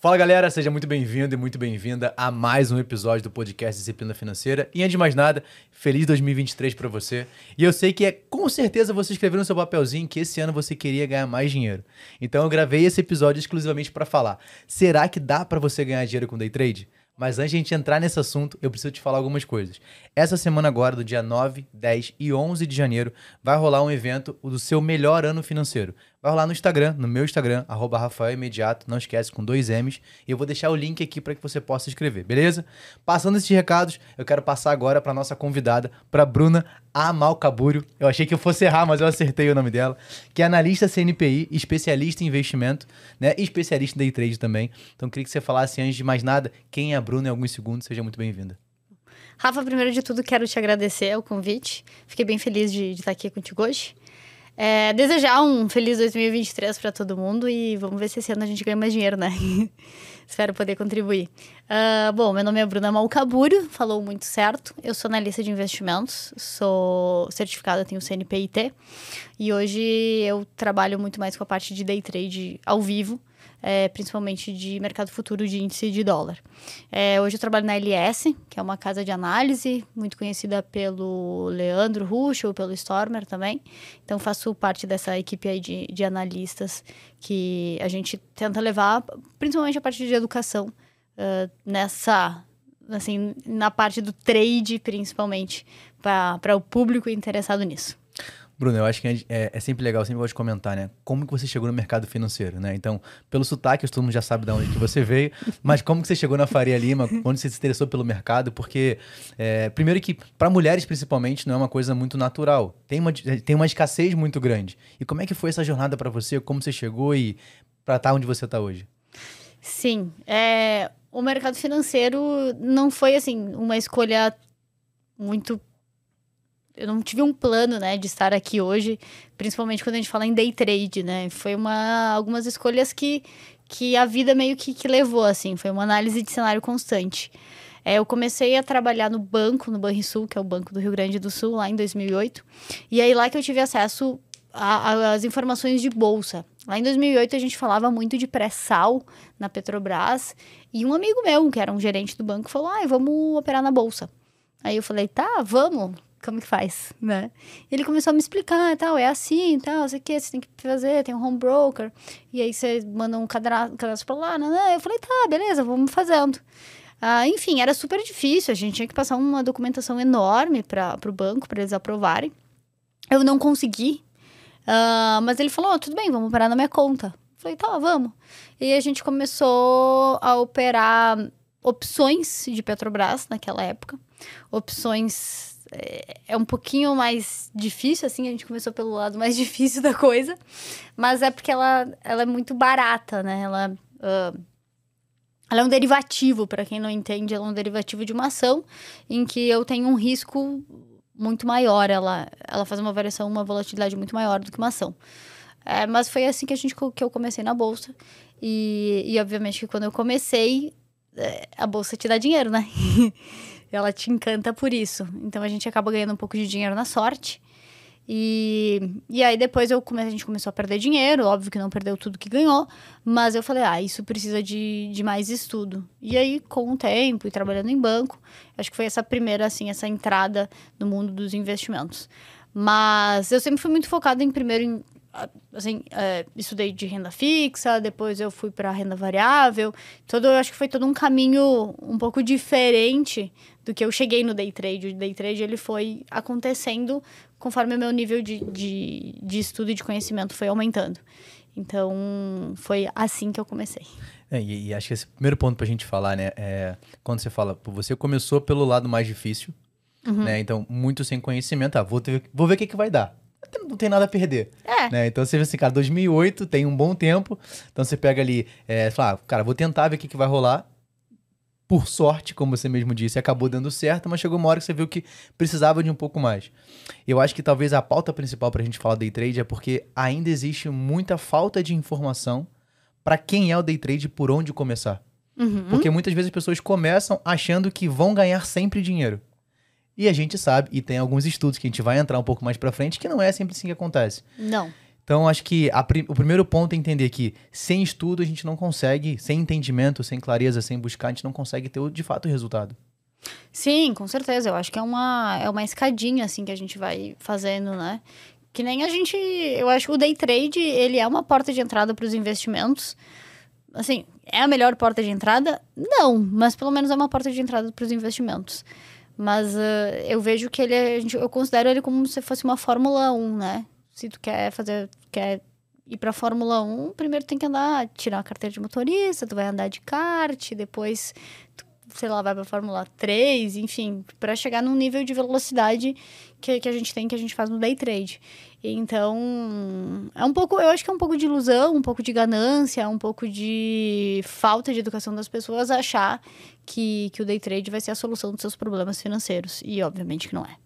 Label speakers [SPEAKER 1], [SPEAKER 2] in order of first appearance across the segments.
[SPEAKER 1] Fala galera, seja muito bem-vindo e muito bem-vinda a mais um episódio do podcast Disciplina Financeira. E antes de mais nada, feliz 2023 para você. E eu sei que é com certeza você escreveu no seu papelzinho que esse ano você queria ganhar mais dinheiro. Então eu gravei esse episódio exclusivamente para falar. Será que dá para você ganhar dinheiro com day trade? Mas antes de a gente entrar nesse assunto, eu preciso te falar algumas coisas. Essa semana agora, do dia 9, 10 e 11 de janeiro, vai rolar um evento do seu melhor ano financeiro. Vai rolar no Instagram, no meu Instagram, arroba Rafael Imediato, não esquece, com dois M's. E eu vou deixar o link aqui para que você possa escrever, beleza? Passando esses recados, eu quero passar agora para nossa convidada, para Bruna Amalcabúrio. Eu achei que eu fosse errar, mas eu acertei o nome dela. Que é analista CNPI, especialista em investimento, né? Especialista em day trade também. Então, queria que você falasse, antes de mais nada, quem é a Bruna em alguns segundos. Seja muito bem-vinda.
[SPEAKER 2] Rafa, primeiro de tudo, quero te agradecer o convite. Fiquei bem feliz de, de estar aqui contigo hoje. É, desejar um feliz 2023 para todo mundo e vamos ver se esse ano a gente ganha mais dinheiro, né? Espero poder contribuir. Uh, bom, meu nome é Bruna Malcaburo, falou muito certo. Eu sou analista de investimentos, sou certificada, tenho CNPIT e hoje eu trabalho muito mais com a parte de day trade ao vivo é, principalmente de mercado futuro de índice de dólar. É, hoje eu trabalho na LS, que é uma casa de análise, muito conhecida pelo Leandro Ruschel, pelo Stormer também. Então faço parte dessa equipe aí de, de analistas que a gente tenta levar, principalmente a parte de educação, uh, nessa assim, na parte do trade, principalmente, para o público interessado nisso.
[SPEAKER 1] Bruno, eu acho que é, é, sempre legal, sempre gosto de comentar, né? Como que você chegou no mercado financeiro, né? Então, pelo sotaque, todo mundo já sabe de onde que você veio, mas como que você chegou na Faria Lima, quando você se interessou pelo mercado? Porque, é, primeiro que, para mulheres principalmente, não é uma coisa muito natural. Tem uma, tem uma escassez muito grande. E como é que foi essa jornada para você? Como você chegou e para estar tá onde você está hoje?
[SPEAKER 2] Sim, é, o mercado financeiro não foi, assim, uma escolha muito eu não tive um plano, né, de estar aqui hoje, principalmente quando a gente fala em day trade, né? Foi uma algumas escolhas que que a vida meio que, que levou assim, foi uma análise de cenário constante. É, eu comecei a trabalhar no banco, no Banrisul, que é o Banco do Rio Grande do Sul, lá em 2008. E aí lá que eu tive acesso às informações de bolsa. Lá em 2008 a gente falava muito de pré-sal na Petrobras. E um amigo meu, que era um gerente do banco, falou: ah, vamos operar na bolsa. Aí eu falei, tá, vamos como que faz, né? E ele começou a me explicar, tal, é assim, tal, sei que, você tem que fazer, tem um home broker, e aí você manda um cadastro, pra lá, né, né? Eu falei, tá, beleza, vamos fazendo. Ah, enfim, era super difícil, a gente tinha que passar uma documentação enorme para o banco, para eles aprovarem. Eu não consegui, ah, mas ele falou, oh, tudo bem, vamos operar na minha conta. Eu falei, tá, vamos. E a gente começou a operar opções de Petrobras naquela época, opções é um pouquinho mais difícil, assim, a gente começou pelo lado mais difícil da coisa, mas é porque ela, ela é muito barata, né? Ela, uh, ela é um derivativo, para quem não entende, ela é um derivativo de uma ação em que eu tenho um risco muito maior, ela, ela faz uma variação, uma volatilidade muito maior do que uma ação. É, mas foi assim que, a gente, que eu comecei na bolsa, e, e obviamente que quando eu comecei, é, a bolsa te dá dinheiro, né? ela te encanta por isso. Então a gente acaba ganhando um pouco de dinheiro na sorte. E, e aí depois eu come, a gente começou a perder dinheiro, óbvio que não perdeu tudo que ganhou, mas eu falei, ah, isso precisa de, de mais estudo. E aí, com o tempo e trabalhando em banco, acho que foi essa primeira, assim, essa entrada no mundo dos investimentos. Mas eu sempre fui muito focada em primeiro em assim, é, estudei de renda fixa, depois eu fui para renda variável. Todo, eu acho que foi todo um caminho um pouco diferente do que eu cheguei no day trade. O day trade ele foi acontecendo conforme o meu nível de, de, de estudo e de conhecimento foi aumentando. Então, foi assim que eu comecei.
[SPEAKER 1] É, e, e, acho que esse primeiro ponto para a gente falar, né, é quando você fala, você começou pelo lado mais difícil, uhum. né, então muito sem conhecimento, ah, vou, ter, vou ver o que, que vai dar não tem nada a perder. É. Né? Então você vê assim, cara, 2008 tem um bom tempo. Então você pega ali, é, fala, ah, cara, vou tentar ver o que, que vai rolar. Por sorte, como você mesmo disse, acabou dando certo, mas chegou uma hora que você viu que precisava de um pouco mais. Eu acho que talvez a pauta principal para a gente falar day trade é porque ainda existe muita falta de informação para quem é o day trade e por onde começar. Uhum. Porque muitas vezes as pessoas começam achando que vão ganhar sempre dinheiro. E a gente sabe, e tem alguns estudos que a gente vai entrar um pouco mais pra frente, que não é sempre assim que acontece.
[SPEAKER 2] Não.
[SPEAKER 1] Então, acho que o primeiro ponto é entender que sem estudo a gente não consegue, sem entendimento, sem clareza, sem buscar, a gente não consegue ter de fato o resultado.
[SPEAKER 2] Sim, com certeza. Eu acho que é uma, é uma escadinha, assim, que a gente vai fazendo, né? Que nem a gente. Eu acho que o day trade, ele é uma porta de entrada para os investimentos. Assim, é a melhor porta de entrada? Não, mas pelo menos é uma porta de entrada para os investimentos. Mas uh, eu vejo que ele é, eu considero ele como se fosse uma Fórmula 1, né? Se tu quer fazer, quer ir para Fórmula 1, primeiro tem que andar, tirar a carteira de motorista, tu vai andar de kart, depois tu sei lá, vai para Fórmula 3, enfim, para chegar num nível de velocidade que, que a gente tem, que a gente faz no day trade. Então, é um pouco, eu acho que é um pouco de ilusão, um pouco de ganância, um pouco de falta de educação das pessoas achar que, que o day trade vai ser a solução dos seus problemas financeiros. E, obviamente, que não é.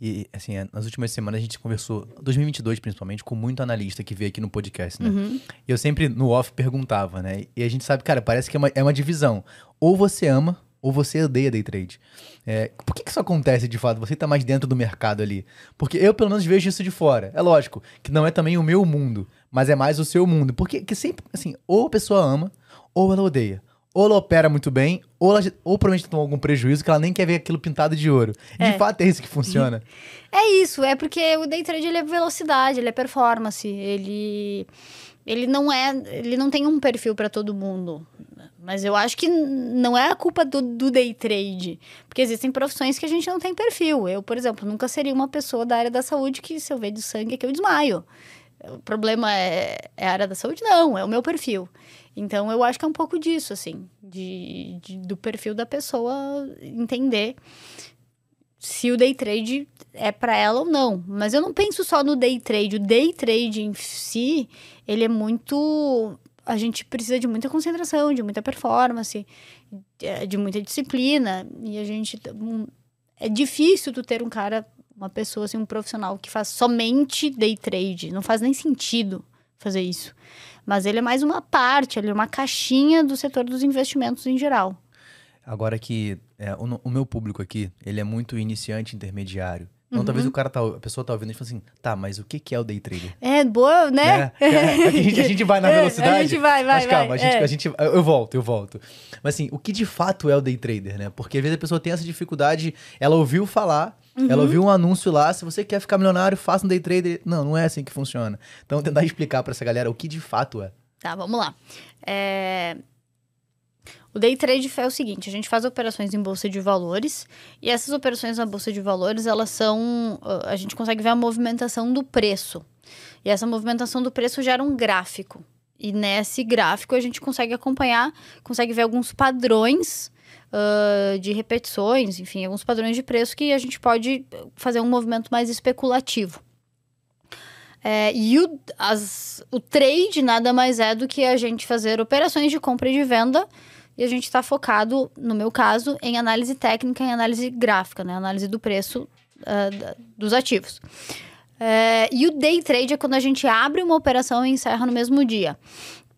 [SPEAKER 1] E, assim, é, nas últimas semanas a gente conversou, 2022 principalmente, com muito analista que veio aqui no podcast, né? Uhum. E eu sempre, no off, perguntava, né? E a gente sabe, cara, parece que é uma, é uma divisão. Ou você ama ou você odeia day trade. É, por que, que isso acontece de fato? Você está mais dentro do mercado ali. Porque eu, pelo menos, vejo isso de fora. É lógico que não é também o meu mundo, mas é mais o seu mundo. Porque que sempre, assim, ou a pessoa ama, ou ela odeia. Ou ela opera muito bem, ou, ela, ou provavelmente tomou algum prejuízo que ela nem quer ver aquilo pintado de ouro. É. De fato, é isso que funciona.
[SPEAKER 2] É isso, é porque o day trade ele é velocidade, ele é performance, ele ele não é, ele não tem um perfil para todo mundo. Mas eu acho que não é a culpa do, do, day trade. Porque existem profissões que a gente não tem perfil. Eu, por exemplo, nunca seria uma pessoa da área da saúde que, se eu ver de sangue, é que eu desmaio. O problema é, é a área da saúde? Não, é o meu perfil. Então, eu acho que é um pouco disso, assim, de, de do perfil da pessoa entender se o day trade é para ela ou não. Mas eu não penso só no day trade. O day trade em si, ele é muito a gente precisa de muita concentração, de muita performance, de muita disciplina. E a gente. É difícil tu ter um cara, uma pessoa, assim, um profissional que faz somente day trade. Não faz nem sentido fazer isso. Mas ele é mais uma parte, ele é uma caixinha do setor dos investimentos em geral.
[SPEAKER 1] Agora que é, o, o meu público aqui, ele é muito iniciante intermediário. Então, uhum. talvez o cara tá, a pessoa tá ouvindo e fala assim, tá, mas o que, que é o day trader?
[SPEAKER 2] É, boa, né?
[SPEAKER 1] É, é, a, gente, a, gente, vai na é, velocidade.
[SPEAKER 2] a gente vai, vai,
[SPEAKER 1] Mas calma,
[SPEAKER 2] vai,
[SPEAKER 1] a, gente, é. a gente. Eu volto, eu volto. Mas assim, o que de fato é o day trader, né? Porque às vezes a pessoa tem essa dificuldade, ela ouviu falar, uhum. ela ouviu um anúncio lá, se você quer ficar milionário, faça um day trader. Não, não é assim que funciona. Então, tentar explicar para essa galera o que de fato é.
[SPEAKER 2] Tá, vamos lá. É, o day trade é o seguinte, a gente faz operações em bolsa de valores e essas operações na bolsa de valores, elas são a gente consegue ver a movimentação do preço. E essa movimentação do preço gera um gráfico. E nesse gráfico a gente consegue acompanhar, consegue ver alguns padrões uh, de repetições, enfim, alguns padrões de preço que a gente pode fazer um movimento mais especulativo. É, e o, as, o trade nada mais é do que a gente fazer operações de compra e de venda e a gente está focado, no meu caso, em análise técnica e análise gráfica, né? Análise do preço uh, dos ativos. É, e o day trade é quando a gente abre uma operação e encerra no mesmo dia.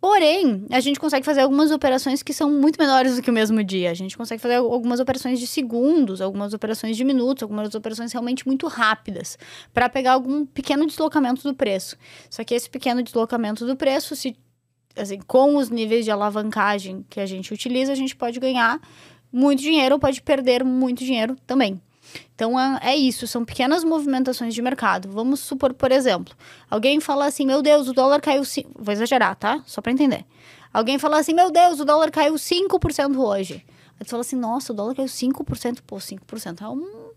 [SPEAKER 2] Porém, a gente consegue fazer algumas operações que são muito menores do que o mesmo dia. A gente consegue fazer algumas operações de segundos, algumas operações de minutos, algumas operações realmente muito rápidas, para pegar algum pequeno deslocamento do preço. Só que esse pequeno deslocamento do preço, se assim, com os níveis de alavancagem que a gente utiliza, a gente pode ganhar muito dinheiro ou pode perder muito dinheiro também. Então é isso, são pequenas movimentações de mercado. Vamos supor, por exemplo, alguém fala assim: meu Deus, o dólar caiu. Vou exagerar, tá? Só para entender. Alguém fala assim: meu Deus, o dólar caiu 5% hoje. Aí tu fala assim: nossa, o dólar caiu 5%. Pô, 5% é, um,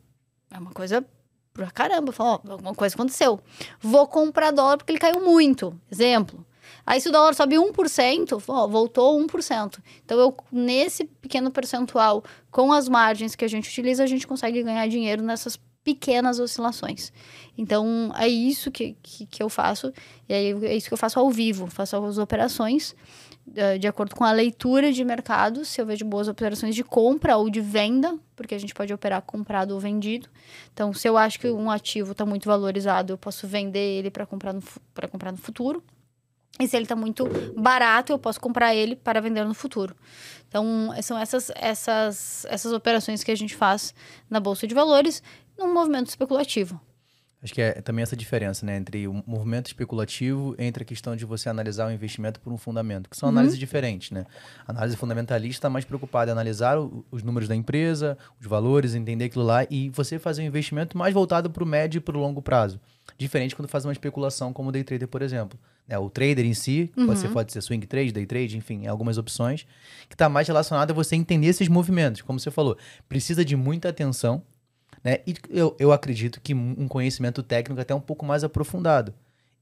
[SPEAKER 2] é uma coisa pra caramba. Ó, alguma coisa aconteceu. Vou comprar dólar porque ele caiu muito. Exemplo. Aí se o dólar sobe 1%, ó, voltou 1%. Então, eu, nesse pequeno percentual, com as margens que a gente utiliza, a gente consegue ganhar dinheiro nessas pequenas oscilações. Então, é isso que, que, que eu faço. E aí, é isso que eu faço ao vivo. Faço as operações eh, de acordo com a leitura de mercado, se eu vejo boas operações de compra ou de venda, porque a gente pode operar comprado ou vendido. Então, se eu acho que um ativo está muito valorizado, eu posso vender ele para comprar, no, comprar no futuro. E se ele está muito barato, eu posso comprar ele para vender no futuro. Então, são essas, essas, essas operações que a gente faz na Bolsa de Valores num movimento especulativo.
[SPEAKER 1] Acho que é também essa diferença, né? Entre o movimento especulativo entre a questão de você analisar o investimento por um fundamento, que são
[SPEAKER 2] Uhum.
[SPEAKER 1] análises diferentes, né? A análise fundamentalista está mais preocupada em analisar o- os números da empresa, os valores, entender aquilo lá e você fazer um investimento mais voltado para o médio e para o longo prazo. Diferente quando faz uma especulação como o day trader, por exemplo. Né? O trader em si, pode, ser, pode ser swing trade, day trade, enfim, algumas opções, que está mais relacionado a você entender esses movimentos. Como você falou, precisa de muita atenção, né? E eu, eu acredito que um conhecimento técnico até um pouco mais aprofundado.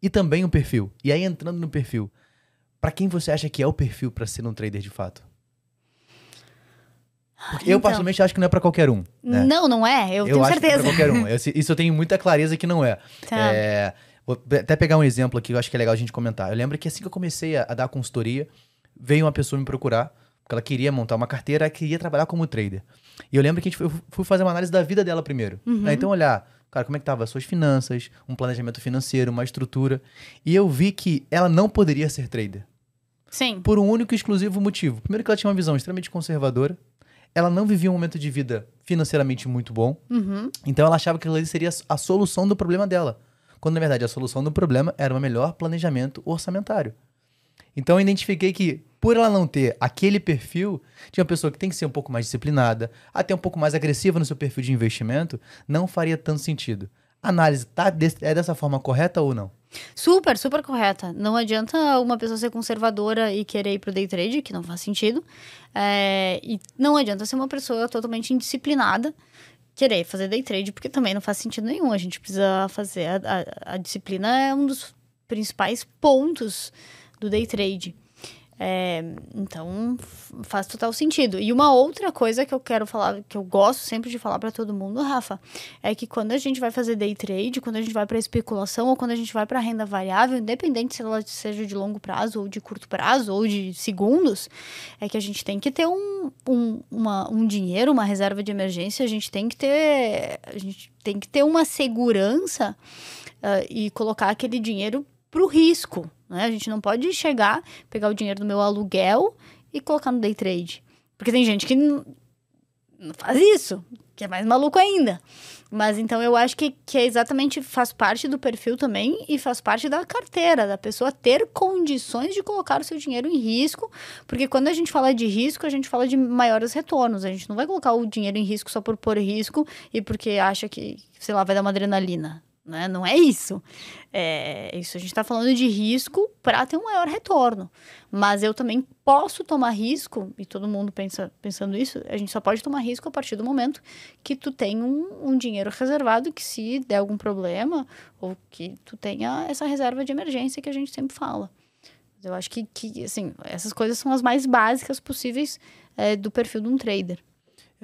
[SPEAKER 1] E também o perfil. E aí, entrando no perfil, para quem você acha que é o perfil para ser um trader de fato? Porque eu,
[SPEAKER 2] Então.
[SPEAKER 1] particularmente, acho que não é para qualquer um. Né?
[SPEAKER 2] Não, não é. Eu, tenho
[SPEAKER 1] acho que
[SPEAKER 2] certeza.
[SPEAKER 1] é pra qualquer um. Eu- isso eu tenho muita clareza que não é.
[SPEAKER 2] Tá.
[SPEAKER 1] É, vou até pegar um exemplo aqui que eu acho que é legal a gente comentar. Eu lembro que assim que eu comecei a, a dar consultoria, veio uma pessoa me procurar, porque ela queria montar uma carteira, queria trabalhar como trader. E eu lembro que a gente foi, eu fui fazer uma análise da vida dela primeiro. né? Então, olhar, cara, como é que tava as suas finanças, um planejamento financeiro, uma estrutura. E eu vi que ela não poderia ser trader.
[SPEAKER 2] Sim.
[SPEAKER 1] Por um único e exclusivo motivo. Primeiro que ela tinha uma visão extremamente conservadora. Ela não vivia um momento de vida financeiramente muito bom.
[SPEAKER 2] Uhum.
[SPEAKER 1] Então ela achava que aquilo ali seria a solução do problema dela. Quando na verdade a solução do problema era um melhor planejamento orçamentário. Então eu identifiquei que, por ela não ter aquele perfil, de uma pessoa que tem que ser um pouco mais disciplinada, até um pouco mais agressiva no seu perfil de investimento, não faria tanto sentido. A análise tá des- é dessa forma correta ou não?
[SPEAKER 2] Super, super correta. Não adianta uma pessoa ser conservadora e querer ir pro day trade, que não faz sentido. É, e não adianta ser uma pessoa totalmente indisciplinada querer fazer day trade, porque também não faz sentido nenhum. A gente precisa fazer. A, a- a disciplina é um dos principais pontos do day trade. É, então faz total sentido. E uma outra coisa que eu quero falar, que eu gosto sempre de falar para todo mundo, Rafa, é que quando a gente vai fazer day trade, quando a gente vai para especulação ou quando a gente vai para renda variável, independente se ela seja de longo prazo ou de curto prazo ou de segundos, é que a gente tem que ter um, um, uma- um dinheiro, uma reserva de emergência, a gente tem que ter, a gente tem que ter uma segurança ah, e colocar aquele dinheiro pro risco, né? A gente não pode chegar, pegar o dinheiro do meu aluguel e colocar no day trade. Porque tem gente que não faz isso, que é mais maluco ainda. Mas então eu acho que, que é exatamente faz parte do perfil também e faz parte da carteira, da pessoa ter condições de colocar o seu dinheiro em risco, porque quando a gente fala de risco, a gente fala de maiores retornos. A gente não vai colocar o dinheiro em risco só por pôr risco e porque acha que, sei lá, vai dar uma adrenalina. Né? Não é isso. É isso. A gente está falando de risco para ter um maior retorno. Mas eu também posso tomar risco, e todo mundo pensa pensando isso, a gente só pode tomar risco a partir do momento que tu tem um, um dinheiro reservado que se der algum problema, ou que tu tenha essa reserva de emergência que a gente sempre fala. Eu acho que, que assim, essas coisas são as mais básicas possíveis é, do perfil de um trader.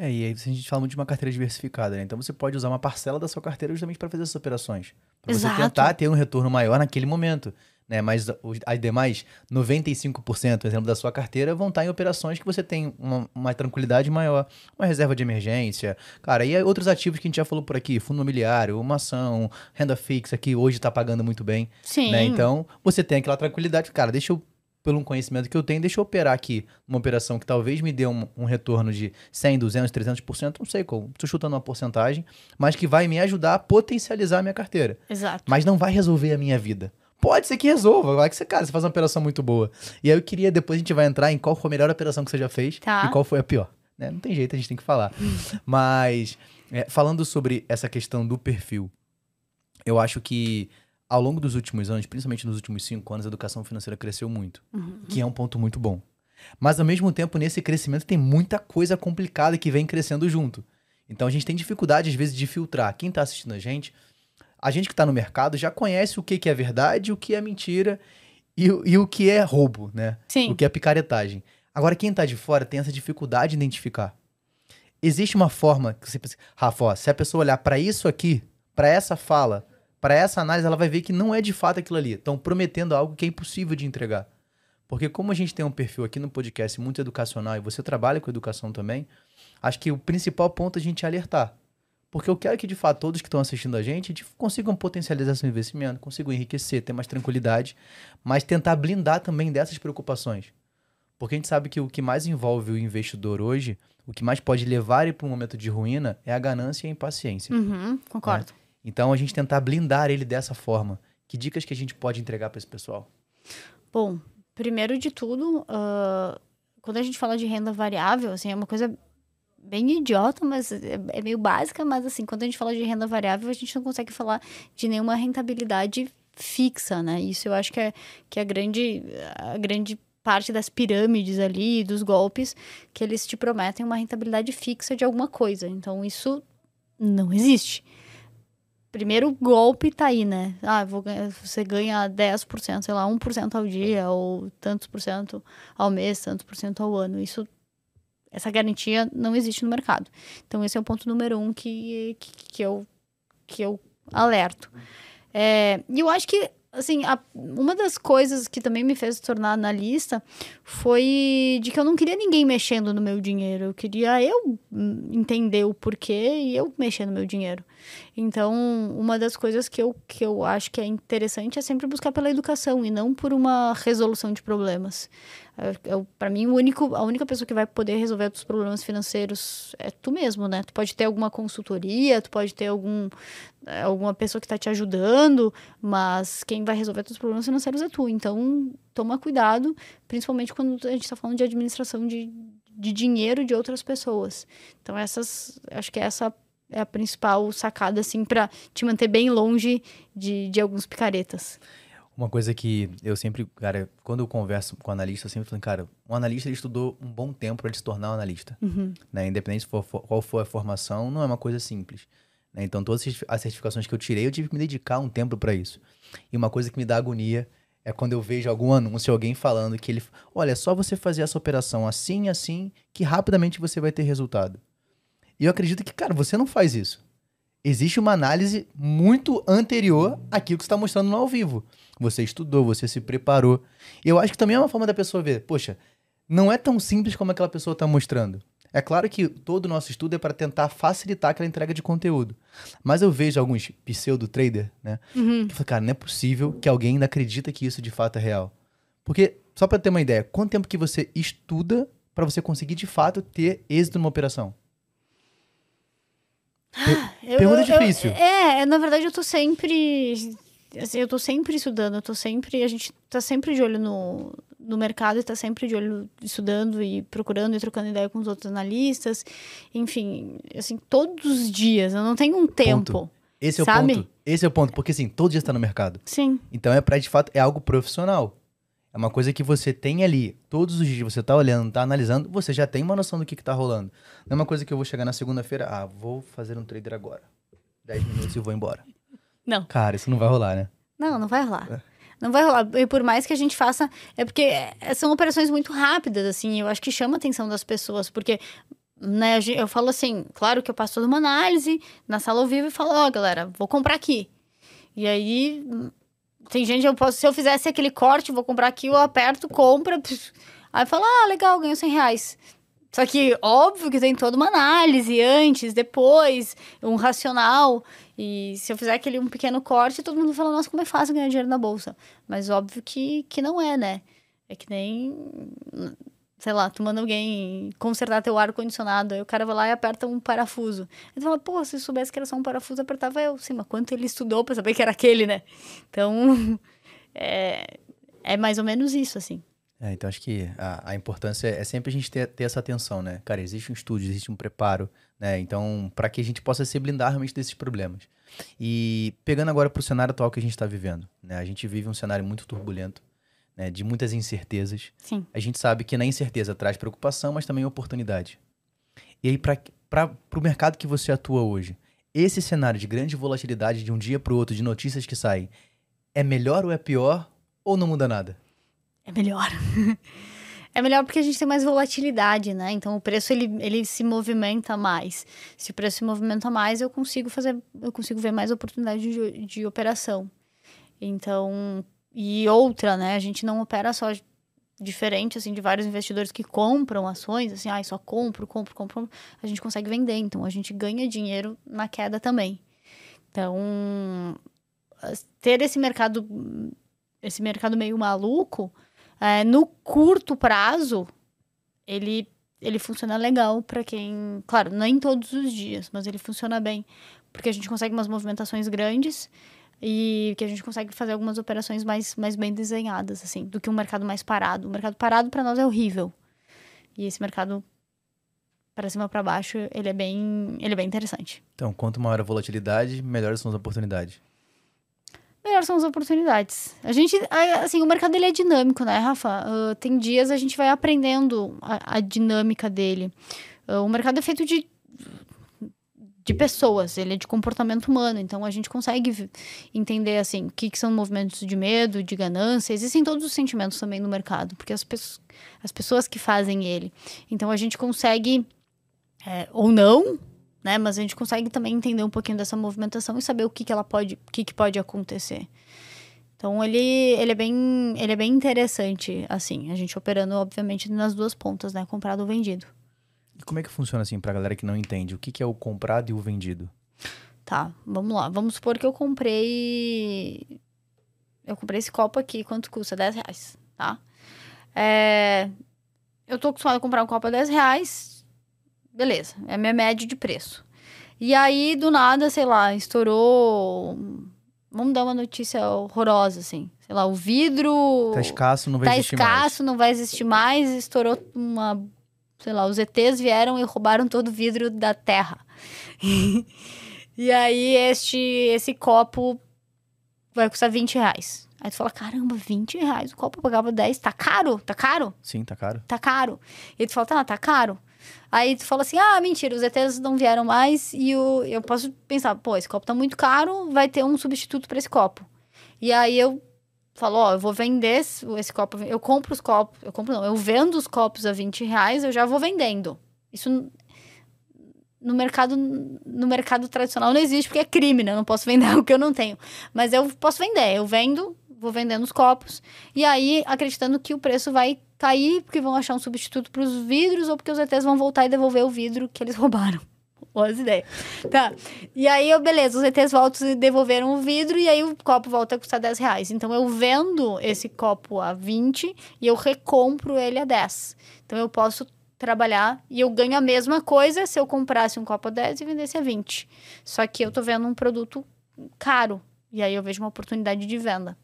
[SPEAKER 1] É, e aí a gente fala muito de uma carteira diversificada, né? Então você pode usar uma parcela da sua carteira justamente para fazer essas operações. Para você tentar ter um retorno maior naquele momento. Né? Mas os- as demais 95%, exemplo, da sua carteira vão estar em operações que você tem uma, uma tranquilidade maior. Uma reserva de emergência. Cara, e outros ativos que a gente já falou por aqui, fundo imobiliário, uma ação, renda fixa, que hoje está pagando muito bem.
[SPEAKER 2] Sim.
[SPEAKER 1] né? Então, você tem aquela tranquilidade, cara, deixa eu, pelo conhecimento que eu tenho, deixa eu operar aqui uma operação que talvez me dê um, um retorno de 100, 200, 300%, não sei como, tô chutando uma porcentagem, mas que vai me ajudar a potencializar a minha carteira.
[SPEAKER 2] Exato.
[SPEAKER 1] Mas não vai resolver a minha vida. Pode ser que resolva, vai que você, cara, você faz uma operação muito boa. E aí eu queria, depois a gente vai entrar em qual foi a melhor operação que você já fez
[SPEAKER 2] Tá.
[SPEAKER 1] e qual foi a pior. Né? Não tem jeito, a gente tem que falar. Mas, é, falando sobre essa questão do perfil, eu acho que ao longo dos últimos anos, principalmente nos últimos cinco anos, a educação financeira cresceu muito,
[SPEAKER 2] Uhum.
[SPEAKER 1] que é um ponto muito bom. Mas ao mesmo tempo, nesse crescimento tem muita coisa complicada que vem crescendo junto. Então a gente tem dificuldade, às vezes, de filtrar. Quem está assistindo a gente, a gente que está no mercado já conhece o que, que é verdade, o que é mentira e, o- e o que é roubo, né?
[SPEAKER 2] Sim.
[SPEAKER 1] O que é picaretagem. Agora, quem tá de fora tem essa dificuldade de identificar. Existe uma forma que você pensa, Rafa, ó, se a pessoa olhar para isso aqui, para essa fala, para essa análise, ela vai ver que não é de fato aquilo ali. Estão prometendo algo que é impossível de entregar. Porque como a gente tem um perfil aqui no podcast muito educacional e você trabalha com educação também, acho que o principal ponto é a gente alertar. Porque eu quero que, de fato, todos que estão assistindo a gente consigam potencializar seu investimento, consigam enriquecer, ter mais tranquilidade, mas tentar blindar também dessas preocupações. Porque a gente sabe que o que mais envolve o investidor hoje, o que mais pode levar ele para um momento de ruína, é a ganância e a impaciência.
[SPEAKER 2] Uhum, concordo.
[SPEAKER 1] Então a gente tentar blindar ele dessa forma. Que dicas que a gente pode entregar para esse pessoal?
[SPEAKER 2] Bom, primeiro de tudo, uh, quando a gente fala de renda variável, assim, é uma coisa bem idiota, mas é, é meio básica, mas assim, quando a gente fala de renda variável, a gente não consegue falar de nenhuma rentabilidade fixa, né? Isso eu acho que é, que é a grande, a grande parte das pirâmides ali, dos golpes, que eles te prometem uma rentabilidade fixa de alguma coisa. Então, isso não existe. Primeiro golpe tá aí, né? Ah, vou você ganha 10%, sei lá, 1% ao dia, ou tantos por cento ao mês, tantos por cento ao ano. Isso, essa garantia não existe no mercado. Então, esse é o ponto número um que, que, que eu, que eu alerto. É, e eu acho que assim, a, uma das coisas que também me fez tornar analista foi de que eu não queria ninguém mexendo no meu dinheiro. Eu queria eu hum, entender o porquê e eu mexer no meu dinheiro. Então, uma das coisas que eu, que eu acho que é interessante é sempre buscar pela educação e não por uma resolução de problemas. Para mim, o único, a única pessoa que vai poder resolver os problemas financeiros é tu mesmo, né? Tu pode ter alguma consultoria, tu pode ter algum, é, alguma pessoa que está te ajudando, mas quem vai resolver os problemas financeiros é tu. Então, toma cuidado, principalmente quando a gente está falando de administração de, de dinheiro de outras pessoas. Então, essas, acho que essa é a principal sacada, assim, para te manter bem longe de, de alguns picaretas.
[SPEAKER 1] Uma coisa que eu sempre, cara, quando eu converso com analista, eu sempre falo, cara, um analista ele estudou um bom tempo para ele se tornar um analista.
[SPEAKER 2] Uhum.
[SPEAKER 1] Né? Independente for, qual for a formação, não é uma coisa simples. Né? Então, todas as certificações que eu tirei, eu tive que me dedicar um tempo para isso. E uma coisa que me dá agonia é quando eu vejo algum anúncio, alguém falando que ele, olha, é só você fazer essa operação assim e assim, que rapidamente você vai ter resultado. E eu acredito que, cara, você não faz isso existe uma análise muito anterior àquilo que você está mostrando no ao vivo. Você estudou, você se preparou. Eu acho que também é uma forma da pessoa ver, poxa, não é tão simples como aquela pessoa está mostrando. É claro que todo o nosso estudo é para tentar facilitar aquela entrega de conteúdo. Mas eu vejo alguns pseudo-trader, né?
[SPEAKER 2] Uhum.
[SPEAKER 1] Que falam, cara, não é possível que alguém ainda acredita que isso de fato é real. Porque, só para ter uma ideia, quanto tempo que você estuda para você conseguir de fato ter êxito numa operação?
[SPEAKER 2] Eu,
[SPEAKER 1] Pergunta
[SPEAKER 2] eu,
[SPEAKER 1] difícil.
[SPEAKER 2] Eu, é, na verdade eu tô sempre. Assim, eu tô sempre estudando, eu tô sempre. A gente tá sempre de olho no, no mercado e tá sempre de olho estudando e procurando e trocando ideia com os outros analistas. Enfim, assim, todos os dias. Eu não tenho um tempo.
[SPEAKER 1] Ponto. Esse é
[SPEAKER 2] sabe?
[SPEAKER 1] o ponto. Esse é o ponto, porque assim, todo dia está no mercado.
[SPEAKER 2] Sim.
[SPEAKER 1] Então é para de fato é algo profissional. É uma coisa que você tem ali, todos os dias você tá olhando, tá analisando, você já tem uma noção do que, que tá rolando. Não é uma coisa que eu vou chegar na segunda-feira, ah, vou fazer um trader agora. 10 minutos e vou embora.
[SPEAKER 2] Não.
[SPEAKER 1] Cara, isso não vai rolar, né?
[SPEAKER 2] Não, não vai rolar. É. Não vai rolar. E por mais que a gente faça. É porque é, são operações muito rápidas, assim. Eu acho que chama a atenção das pessoas. Porque, né, eu falo assim, claro que eu passo toda uma análise na sala ao vivo e falo, ó, oh, galera, vou comprar aqui. E aí tem gente, eu posso, se eu fizesse aquele corte, vou comprar aqui, eu aperto, compra. Aí fala, ah, legal, ganhou 100 reais. Só que, óbvio que tem toda uma análise antes, depois, um racional. E se eu fizer aquele um pequeno corte, todo mundo fala, nossa, como é fácil ganhar dinheiro na bolsa. Mas óbvio que, que não é, né? É que nem sei lá, tu manda alguém consertar teu ar-condicionado, aí o cara vai lá e aperta um parafuso. Tu fala, pô, se soubesse que era só um parafuso, apertava eu. Sim, mas quanto ele estudou pra saber que era aquele, né? Então, é, é mais ou menos isso, assim.
[SPEAKER 1] É, então acho que a, a importância é sempre a gente ter, ter essa atenção, né? Cara, existe um estudo, existe um preparo, né? Então, para que a gente possa se blindar realmente desses problemas. E pegando agora para o cenário atual que a gente está vivendo, né? A gente vive um cenário muito turbulento, né, de muitas incertezas.
[SPEAKER 2] Sim.
[SPEAKER 1] A gente sabe que na incerteza traz preocupação, mas também oportunidade. E aí, para o mercado que você atua hoje, esse cenário de grande volatilidade de um dia para o outro, de notícias que saem, é melhor ou é pior ou não muda nada?
[SPEAKER 2] É melhor. é melhor porque a gente tem mais volatilidade, né? Então o preço ele, ele se movimenta mais. Se o preço se movimenta mais, eu consigo fazer, eu consigo ver mais oportunidade de, de operação. Então, e outra, né? A gente não opera só diferente, assim, de vários investidores que compram ações, assim, ah, só compro, compro, compro. A gente consegue vender, então a gente ganha dinheiro na queda também. Então, ter esse mercado, esse mercado meio maluco, é, no curto prazo, ele, ele funciona legal para quem, claro, nem todos os dias, mas ele funciona bem porque a gente consegue umas movimentações grandes e que a gente consegue fazer algumas operações mais, mais bem desenhadas, assim, do que um mercado mais parado. O mercado parado para nós é horrível. E esse mercado para cima para baixo, ele é bem, ele é bem interessante.
[SPEAKER 1] Então, quanto maior a volatilidade, melhores são as oportunidades.
[SPEAKER 2] Melhores são as oportunidades. A gente, assim, o mercado ele é dinâmico, né, Rafa? Uh, tem dias a gente vai aprendendo a, a dinâmica dele. Uh, o mercado é feito de de pessoas, ele é de comportamento humano, então a gente consegue entender assim o que, que são movimentos de medo, de ganância, existem todos os sentimentos também no mercado, porque as, pe as pessoas que fazem ele. Então a gente consegue, é, ou não, né? Mas a gente consegue também entender um pouquinho dessa movimentação e saber o que, que ela pode, o que, que pode acontecer. Então ele, ele, é bem, ele é bem interessante, assim, a gente operando, obviamente, nas duas pontas, né? Comprado ou vendido.
[SPEAKER 1] E como é que funciona assim pra galera que não entende? O que, que é o comprado e o vendido?
[SPEAKER 2] Tá, vamos lá. Vamos supor que eu comprei. Eu comprei esse copo aqui, quanto custa? 10 reais, tá? É... Eu tô acostumado a comprar um copo a 10 reais. Beleza, é a minha média de preço. E aí, do nada, sei lá, estourou. Vamos dar uma notícia horrorosa, assim. Sei lá, o vidro.
[SPEAKER 1] Tá escasso, não vai
[SPEAKER 2] tá
[SPEAKER 1] existir
[SPEAKER 2] escasso,
[SPEAKER 1] mais.
[SPEAKER 2] não vai existir mais. Estourou uma sei lá, os ETs vieram e roubaram todo o vidro da terra. e aí este, esse copo vai custar 20 reais. Aí tu fala, caramba, 20 reais. O copo eu pagava 10. Tá caro? Tá caro?
[SPEAKER 1] Sim, tá caro.
[SPEAKER 2] Tá caro. E tu fala, tá, tá caro. Aí tu fala assim, ah, mentira, os ETs não vieram mais. E o, eu posso pensar, pô, esse copo tá muito caro, vai ter um substituto para esse copo. E aí eu falou, ó, eu vou vender esse copo, eu compro os copos, eu compro não, eu vendo os copos a 20 reais, eu já vou vendendo. Isso no mercado, no mercado tradicional não existe, porque é crime, né? Eu não posso vender algo que eu não tenho. Mas eu posso vender, eu vendo, vou vendendo os copos, e aí acreditando que o preço vai cair, porque vão achar um substituto para os vidros, ou porque os ETs vão voltar e devolver o vidro que eles roubaram. Boas ideias. Tá. E aí, eu, beleza, os ETs voltam e devolveram o vidro e aí o copo volta a custar 10 reais. Então, eu vendo esse copo a 20 e eu recompro ele a 10. Então, eu posso trabalhar e eu ganho a mesma coisa se eu comprasse um copo a 10 e vendesse a 20. Só que eu tô vendo um produto caro. E aí, eu vejo uma oportunidade de venda.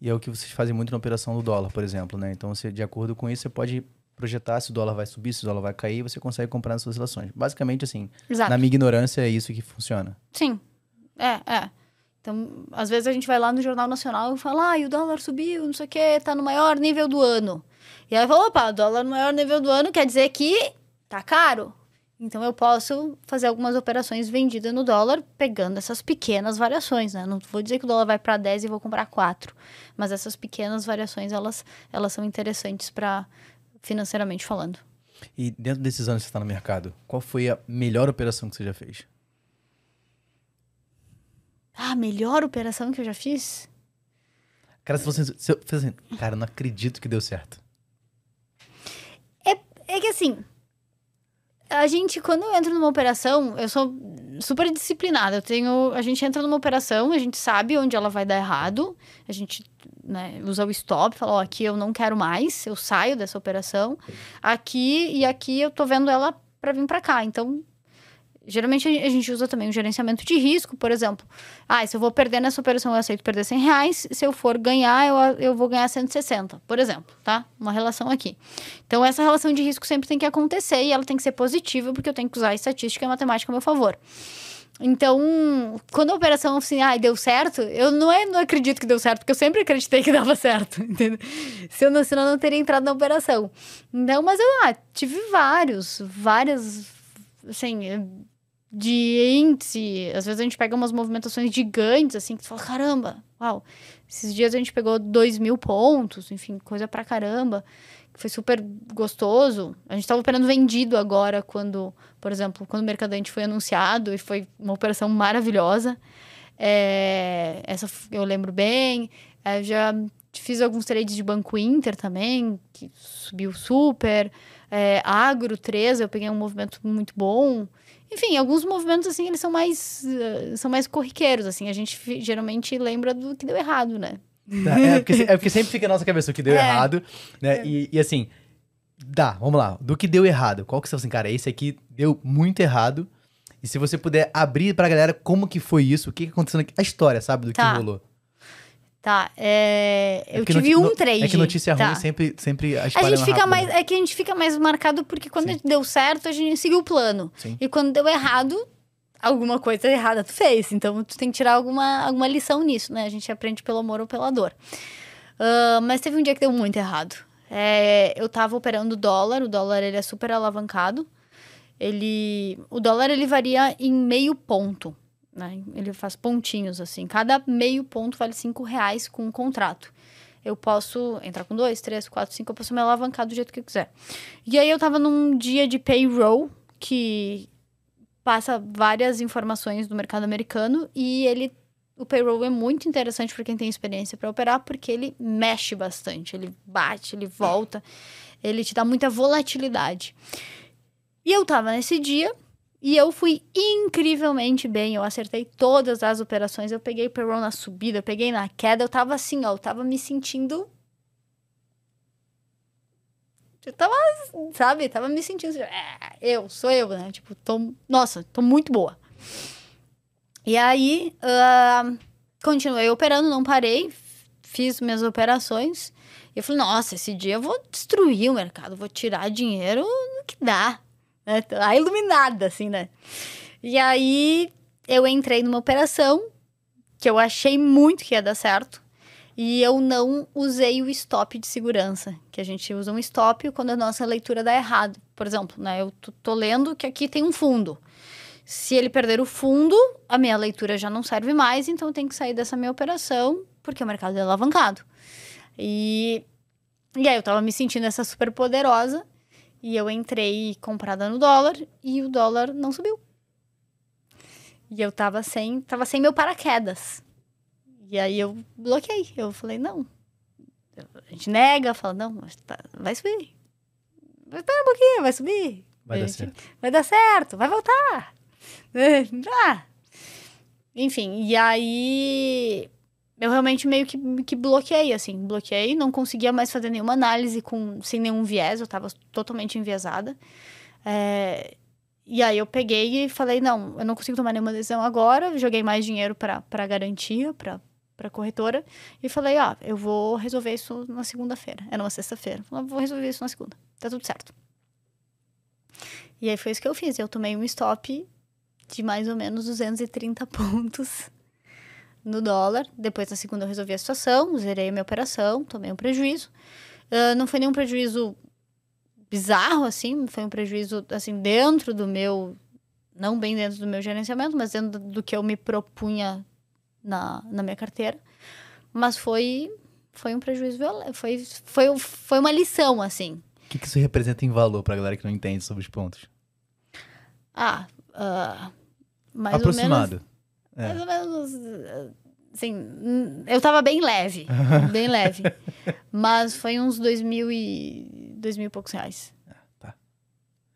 [SPEAKER 1] E é o que vocês fazem muito na operação do dólar, por exemplo, né? Então, você, de acordo com isso, você pode projetar se o dólar vai subir, se o dólar vai cair, você consegue comprar nas suas relações. Basicamente, assim,
[SPEAKER 2] Exato.
[SPEAKER 1] na minha ignorância, é isso que funciona.
[SPEAKER 2] Sim. É, é. Então, às vezes a gente vai lá no Jornal Nacional e fala, ah, e o dólar subiu, não sei o quê, tá no maior nível do ano. E aí fala, opa, o dólar no maior nível do ano quer dizer que tá caro. Então eu posso fazer algumas operações vendidas no dólar, pegando essas pequenas variações, né? Não vou dizer que o dólar vai para 10 e vou comprar 4, mas essas pequenas variações, elas, elas são interessantes para financeiramente falando.
[SPEAKER 1] E dentro desses anos que você está no mercado, qual foi a melhor operação que você já fez?
[SPEAKER 2] Ah, a melhor operação que eu já fiz?
[SPEAKER 1] Cara, se você. Se eu, assim, cara, não acredito que deu certo.
[SPEAKER 2] É, é que assim. A gente, quando eu entro numa operação, eu sou super disciplinada. Eu tenho. A gente entra numa operação, a gente sabe onde ela vai dar errado. A gente né, usa o stop, fala, ó, aqui eu não quero mais, eu saio dessa operação. Aqui e aqui eu tô vendo ela para vir para cá. Então, geralmente a gente usa também o gerenciamento de risco, por exemplo. Ah, se eu vou perder nessa operação, eu aceito perder 100 reais. Se eu for ganhar, eu, eu vou ganhar 160, por exemplo, tá? Uma relação aqui. Então, essa relação de risco sempre tem que acontecer e ela tem que ser positiva, porque eu tenho que usar a estatística e a matemática a meu favor. Então, quando a operação assim, ah, deu certo, eu não, é, não acredito que deu certo, porque eu sempre acreditei que dava certo, entendeu? Se eu não, senão eu não teria entrado na operação. Então, mas eu ah, tive vários, várias, assim, de índice. Às vezes a gente pega umas movimentações gigantes, assim, que tu fala, caramba, uau. Esses dias a gente pegou dois mil pontos, enfim, coisa pra caramba foi super gostoso. A gente estava operando vendido agora, quando, por exemplo, quando o Mercadante foi anunciado e foi uma operação maravilhosa. É, essa eu lembro bem. É, já fiz alguns trades de Banco Inter também, que subiu super. É, Agro 3, eu peguei um movimento muito bom. Enfim, alguns movimentos assim, eles são mais uh, são mais corriqueiros, assim, a gente geralmente lembra do que deu errado, né?
[SPEAKER 1] Tá, é, porque, é porque sempre fica na nossa cabeça o que deu é. errado, né? É. E, e, assim, dá, vamos lá. Do que deu errado, qual que você assim, cara, esse aqui deu muito errado. E se você puder abrir pra galera como que foi isso, o que, que aconteceu, a história, sabe, do
[SPEAKER 2] Tá.
[SPEAKER 1] que rolou.
[SPEAKER 2] Tá, é,
[SPEAKER 1] É
[SPEAKER 2] eu
[SPEAKER 1] porque
[SPEAKER 2] tive um trade.
[SPEAKER 1] É que notícia
[SPEAKER 2] tá.
[SPEAKER 1] ruim sempre, sempre
[SPEAKER 2] A gente fica
[SPEAKER 1] rápido,
[SPEAKER 2] mais,
[SPEAKER 1] né?
[SPEAKER 2] é que a gente fica mais marcado porque quando
[SPEAKER 1] Sim.
[SPEAKER 2] deu certo, a gente seguiu o plano.
[SPEAKER 1] Sim.
[SPEAKER 2] E quando deu errado, alguma coisa errada tu fez. Então tu tem que tirar alguma, alguma lição nisso, né? A gente aprende pelo amor ou pela dor. Ah, mas teve um dia que deu muito errado. É, eu tava operando dólar, o dólar ele é super alavancado. Ele, o dólar ele varia em meio ponto, né? Ele faz pontinhos assim. Cada meio ponto vale cinco reais com um contrato. Eu posso entrar com dois, três, quatro, cinco, eu posso me alavancar do jeito que eu quiser. E aí eu tava num dia de payroll que passa várias informações do mercado americano e ele o payroll é muito interessante para quem tem experiência para operar porque ele mexe bastante, ele bate, ele volta, ele te dá muita volatilidade. E eu tava nesse dia e eu fui incrivelmente bem, eu acertei todas as operações, eu peguei payroll na subida, eu peguei na queda, eu tava assim, ó, eu tava me sentindo eu tava, sabe, tava me sentindo, assim, é, eu, sou eu, né? Tipo, tô, nossa, tô muito boa. E aí, ah, continuei operando, não parei, fiz minhas operações. Eu falei, nossa, esse dia eu vou destruir o mercado, vou tirar dinheiro no que dá. Né? A iluminada, assim, né? E aí, eu entrei numa operação que eu achei muito que ia dar certo. E eu não usei o stop de segurança, que a gente usa um stop quando a nossa leitura dá errado. Por exemplo, né, eu tô, lendo que aqui tem um fundo. Se ele perder o fundo, a minha leitura já não serve mais, então eu tenho que sair dessa minha operação, porque o mercado é alavancado. E, e aí eu tava me sentindo essa super poderosa, e eu entrei comprada no dólar, e o dólar não subiu. E eu tava sem, tava sem meu paraquedas. E aí eu bloqueei. Eu falei, não. A gente nega, fala, não, tá- vai subir. Espera um pouquinho, vai subir.
[SPEAKER 1] Vai dar certo.
[SPEAKER 2] Vai dar certo, vai voltar. Ah. Enfim, e aí eu realmente meio que, que bloqueei, assim, bloqueei, não conseguia mais fazer nenhuma análise com, sem nenhum viés, eu tava totalmente enviesada. É, e aí eu peguei e falei, não, eu não consigo tomar nenhuma decisão agora, joguei mais dinheiro para garantia, para para corretora e falei, ó, eu vou resolver isso na segunda-feira. Era uma sexta-feira. Falei, vou resolver isso na segunda. Tá tudo certo. E aí foi isso que eu fiz. Eu tomei um stop de mais ou menos 230 pontos no dólar. Depois na segunda eu resolvi a situação, zerei a minha operação, tomei um prejuízo. Ah, não foi nenhum prejuízo bizarro, assim, foi um prejuízo, assim, dentro do meu... Não bem dentro do meu gerenciamento, mas dentro do que eu me propunha na, na minha carteira. Mas foi, foi um prejuízo violento. Foi, foi, foi uma lição, assim.
[SPEAKER 1] O que, que isso representa em valor pra galera que não entende sobre os pontos?
[SPEAKER 2] Ah, ah, mais
[SPEAKER 1] Aproximado.
[SPEAKER 2] ou
[SPEAKER 1] É.
[SPEAKER 2] Mais ou menos. ah, Assim, eu tava bem leve. bem leve. Mas foi uns dois mil e. dois mil e poucos reais.
[SPEAKER 1] tá.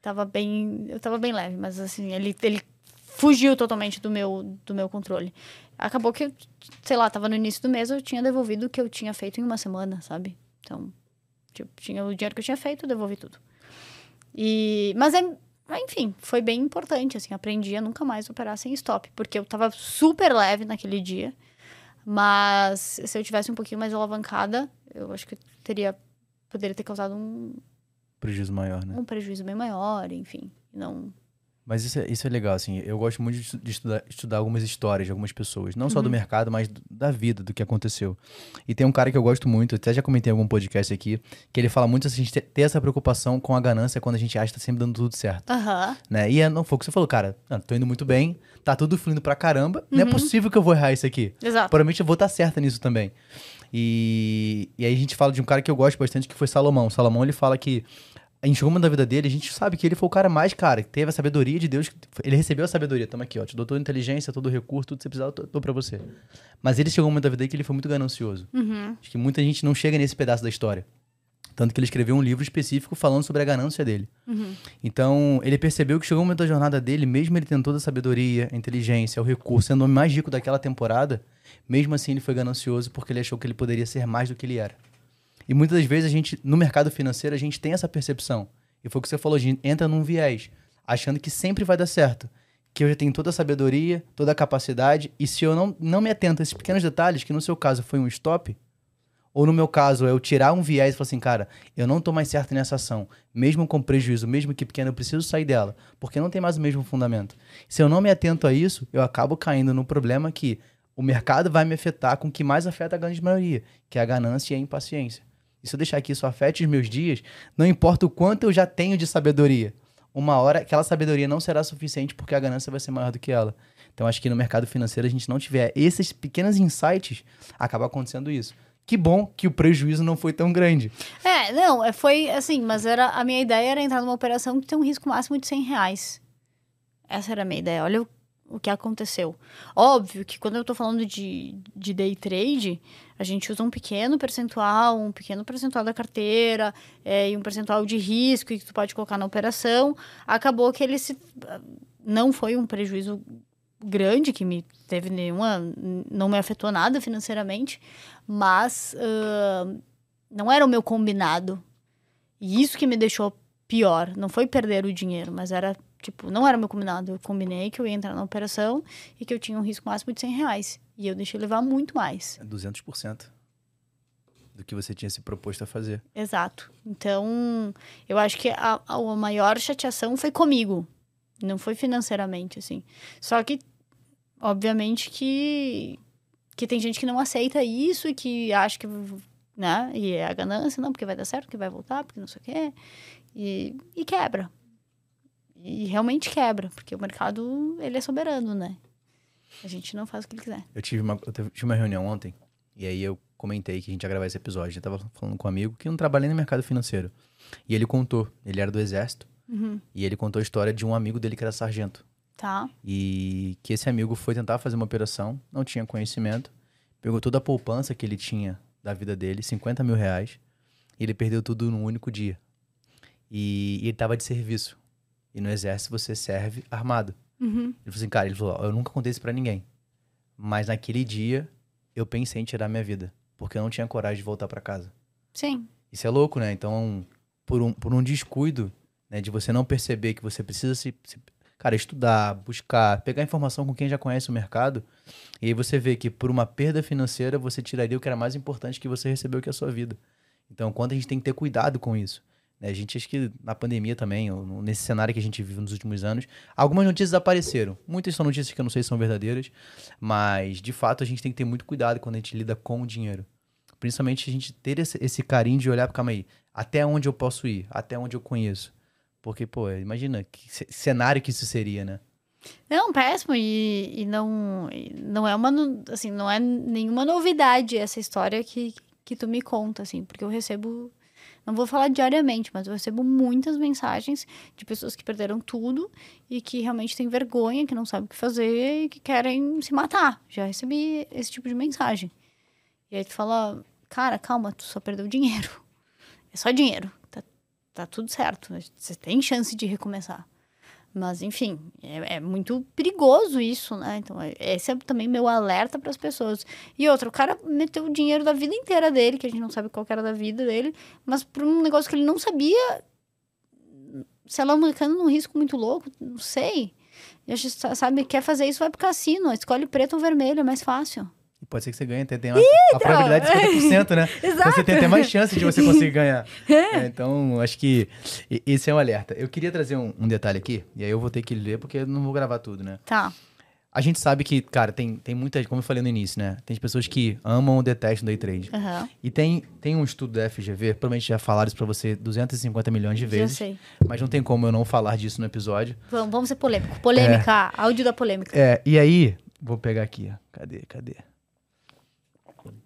[SPEAKER 2] Tava bem. Eu tava bem leve, mas assim, ele, ele fugiu totalmente do meu, do meu controle. Acabou que, sei lá, tava no início do mês, eu tinha devolvido o que eu tinha feito em uma semana, sabe? Então, tipo, tinha o dinheiro que eu tinha feito, devolvi tudo. E, mas é, mas, enfim, foi bem importante, assim, aprendi a nunca mais operar sem stop, porque eu tava super leve naquele dia, mas se eu tivesse um pouquinho mais alavancada, eu acho que teria, poderia ter causado um,
[SPEAKER 1] Prejuízo maior, né?
[SPEAKER 2] um prejuízo bem maior, enfim, não...
[SPEAKER 1] Mas isso é, isso é legal, assim. Eu gosto muito de estu- de estudar, estudar algumas histórias de algumas pessoas. Não só do mercado, mas da vida, do que aconteceu. E tem um cara que eu gosto muito, até já comentei em algum podcast aqui, que ele fala muito assim, a gente ter- essa preocupação com a ganância quando a gente acha que tá sempre dando tudo certo.
[SPEAKER 2] Aham,
[SPEAKER 1] Né? E é, não foi o que você falou, cara. Não, tô indo muito bem, tá tudo fluindo pra caramba. Não é possível que eu vou errar isso aqui.
[SPEAKER 2] exato.
[SPEAKER 1] Provavelmente eu vou estar certa nisso também. E, e aí a gente fala de um cara que eu gosto bastante, que foi Salomão. Salomão, ele fala que em algum momento da vida dele, a gente sabe que ele foi o cara mais, cara, que teve a sabedoria de Deus. Ele recebeu a sabedoria. Toma aqui, ó. Te dou toda a inteligência, todo o recurso, tudo que você precisar, eu dou- pra você. Mas ele chegou um momento da vida dele que ele foi muito ganancioso.
[SPEAKER 2] Uhum.
[SPEAKER 1] Acho que muita gente não chega nesse pedaço da história. Tanto que ele escreveu um livro específico falando sobre a ganância dele.
[SPEAKER 2] Uhum.
[SPEAKER 1] Então, ele percebeu que chegou um momento da jornada dele, mesmo ele tendo toda a sabedoria, a inteligência, o recurso, sendo o homem mais rico daquela temporada, mesmo assim ele foi ganancioso porque ele achou que ele poderia ser mais do que ele era. E muitas das vezes a gente, no mercado financeiro, a gente tem essa percepção. E foi o que você falou, a gente entra num viés, achando que sempre vai dar certo. que eu já tenho toda a sabedoria, toda a capacidade, e se eu não, não me atento a esses pequenos detalhes, que no seu caso foi um stop, ou no meu caso, é eu tirar um viés e falar assim, cara, eu não tô mais certo nessa ação, mesmo com prejuízo, mesmo que pequeno, eu preciso sair dela, porque não tem mais o mesmo fundamento. Se eu não me atento a isso, eu acabo caindo no problema que o mercado vai me afetar com o que mais afeta a grande maioria, que é a ganância e a impaciência. E se eu deixar que isso afete os meus dias, não importa o quanto eu já tenho de sabedoria, uma hora aquela sabedoria não será suficiente porque a ganância vai ser maior do que ela. Então acho que no mercado financeiro a gente não tiver esses pequenos insights, acaba acontecendo isso. Que bom que o prejuízo não foi tão grande.
[SPEAKER 2] É, não, é, foi assim, mas era a minha ideia era entrar numa operação que tem um risco máximo de 100 reais. Essa era a minha ideia. Olha o, o que aconteceu. Óbvio que quando eu tô falando de, de day trade, a gente usa um pequeno percentual, um pequeno percentual da carteira é, e um percentual de risco que tu pode colocar na operação. Acabou que ele se, não foi um prejuízo grande que me teve nenhuma não me afetou nada financeiramente mas uh, não era o meu combinado e isso que me deixou pior não foi perder o dinheiro mas era tipo não era meu combinado. Eu combinei que eu ia entrar na operação e que eu tinha um risco máximo de 100 reais. E eu deixei levar muito mais.
[SPEAKER 1] 200% do que você tinha se proposto a fazer.
[SPEAKER 2] Exato. Então eu acho que a, a maior chateação foi comigo. Não foi financeiramente, assim. Só que obviamente que que tem gente que não aceita isso e que acha que né e é a ganância não porque vai dar certo que vai voltar porque não sei o quê e, e quebra e realmente quebra porque o mercado ele é soberano né a gente não faz o que ele quiser
[SPEAKER 1] eu tive uma eu tive uma reunião ontem e aí eu comentei que a gente ia gravar esse episódio eu tava falando com um amigo que não trabalhei no mercado financeiro e ele contou ele era do exército
[SPEAKER 2] uhum.
[SPEAKER 1] e ele contou a história de um amigo dele que era sargento
[SPEAKER 2] Tá.
[SPEAKER 1] E que esse amigo foi tentar fazer uma operação, não tinha conhecimento, pegou toda a poupança que ele tinha da vida dele, 50 mil reais, e ele perdeu tudo num único dia. E, e ele tava de serviço. E no exército você serve armado.
[SPEAKER 2] Uhum.
[SPEAKER 1] Ele falou assim, cara, ele falou, eu nunca contei isso pra ninguém. Mas naquele dia, eu pensei em tirar minha vida. Porque eu não tinha coragem de voltar para casa.
[SPEAKER 2] Sim.
[SPEAKER 1] Isso é louco, né? Então, por um, por um descuido, né, de você não perceber que você precisa se, se cara, estudar, buscar, pegar informação com quem já conhece o mercado, e aí você vê que por uma perda financeira você tiraria o que era mais importante que você recebeu, que é a sua vida. Então, quanto a gente tem que ter cuidado com isso. Né? A gente acha que na pandemia também, nesse cenário que a gente vive nos últimos anos, algumas notícias apareceram. Muitas são notícias que eu não sei se são verdadeiras, mas de fato a gente tem que ter muito cuidado quando a gente lida com o dinheiro. Principalmente a gente ter esse, esse carinho de olhar, calma aí, até onde eu posso ir, até onde eu conheço. Porque, pô, imagina que cenário que isso seria, né?
[SPEAKER 2] Não, péssimo. E, e não, não é uma, assim, não é nenhuma novidade essa história que, que tu me conta, assim, porque eu recebo, não vou falar diariamente, mas eu recebo muitas mensagens de pessoas que perderam tudo e que realmente têm vergonha, que não sabem o que fazer e que querem se matar. Já recebi esse tipo de mensagem. E aí tu fala, cara, calma, tu só perdeu dinheiro. É só dinheiro tá tudo certo. Você tem chance de recomeçar. Mas, enfim, é, é, muito perigoso isso, né? Então, é, esse é também meu alerta para as pessoas. E outro, o cara meteu o dinheiro da vida inteira dele, que a gente não sabe qual era da vida dele, mas por um negócio que ele não sabia, se alavancando num risco muito louco, não sei. E a gente sabe, quer fazer isso, vai pro cassino. Escolhe preto ou vermelho, é mais fácil.
[SPEAKER 1] E pode ser que você ganhe até tem uma, a probabilidade de 50%, né?
[SPEAKER 2] Exato.
[SPEAKER 1] Então você tem até mais chance de você conseguir ganhar. É. É, então, acho que esse é um alerta. Eu queria trazer um, um, detalhe aqui, e aí eu vou ter que ler, porque eu não vou gravar tudo, né?
[SPEAKER 2] Tá.
[SPEAKER 1] A gente sabe que, cara, tem, tem muita, como eu falei no início, né? Tem pessoas que amam ou detestam day trade.
[SPEAKER 2] Uhum.
[SPEAKER 1] E tem, tem um estudo da FGV, provavelmente já falaram isso pra você 250 milhões de vezes.
[SPEAKER 2] Já sei.
[SPEAKER 1] Mas não tem como eu não falar disso no episódio.
[SPEAKER 2] Vamos, vamos ser polêmico. Polêmica, é. áudio da polêmica.
[SPEAKER 1] É, e aí, vou pegar aqui, ó. Cadê, cadê?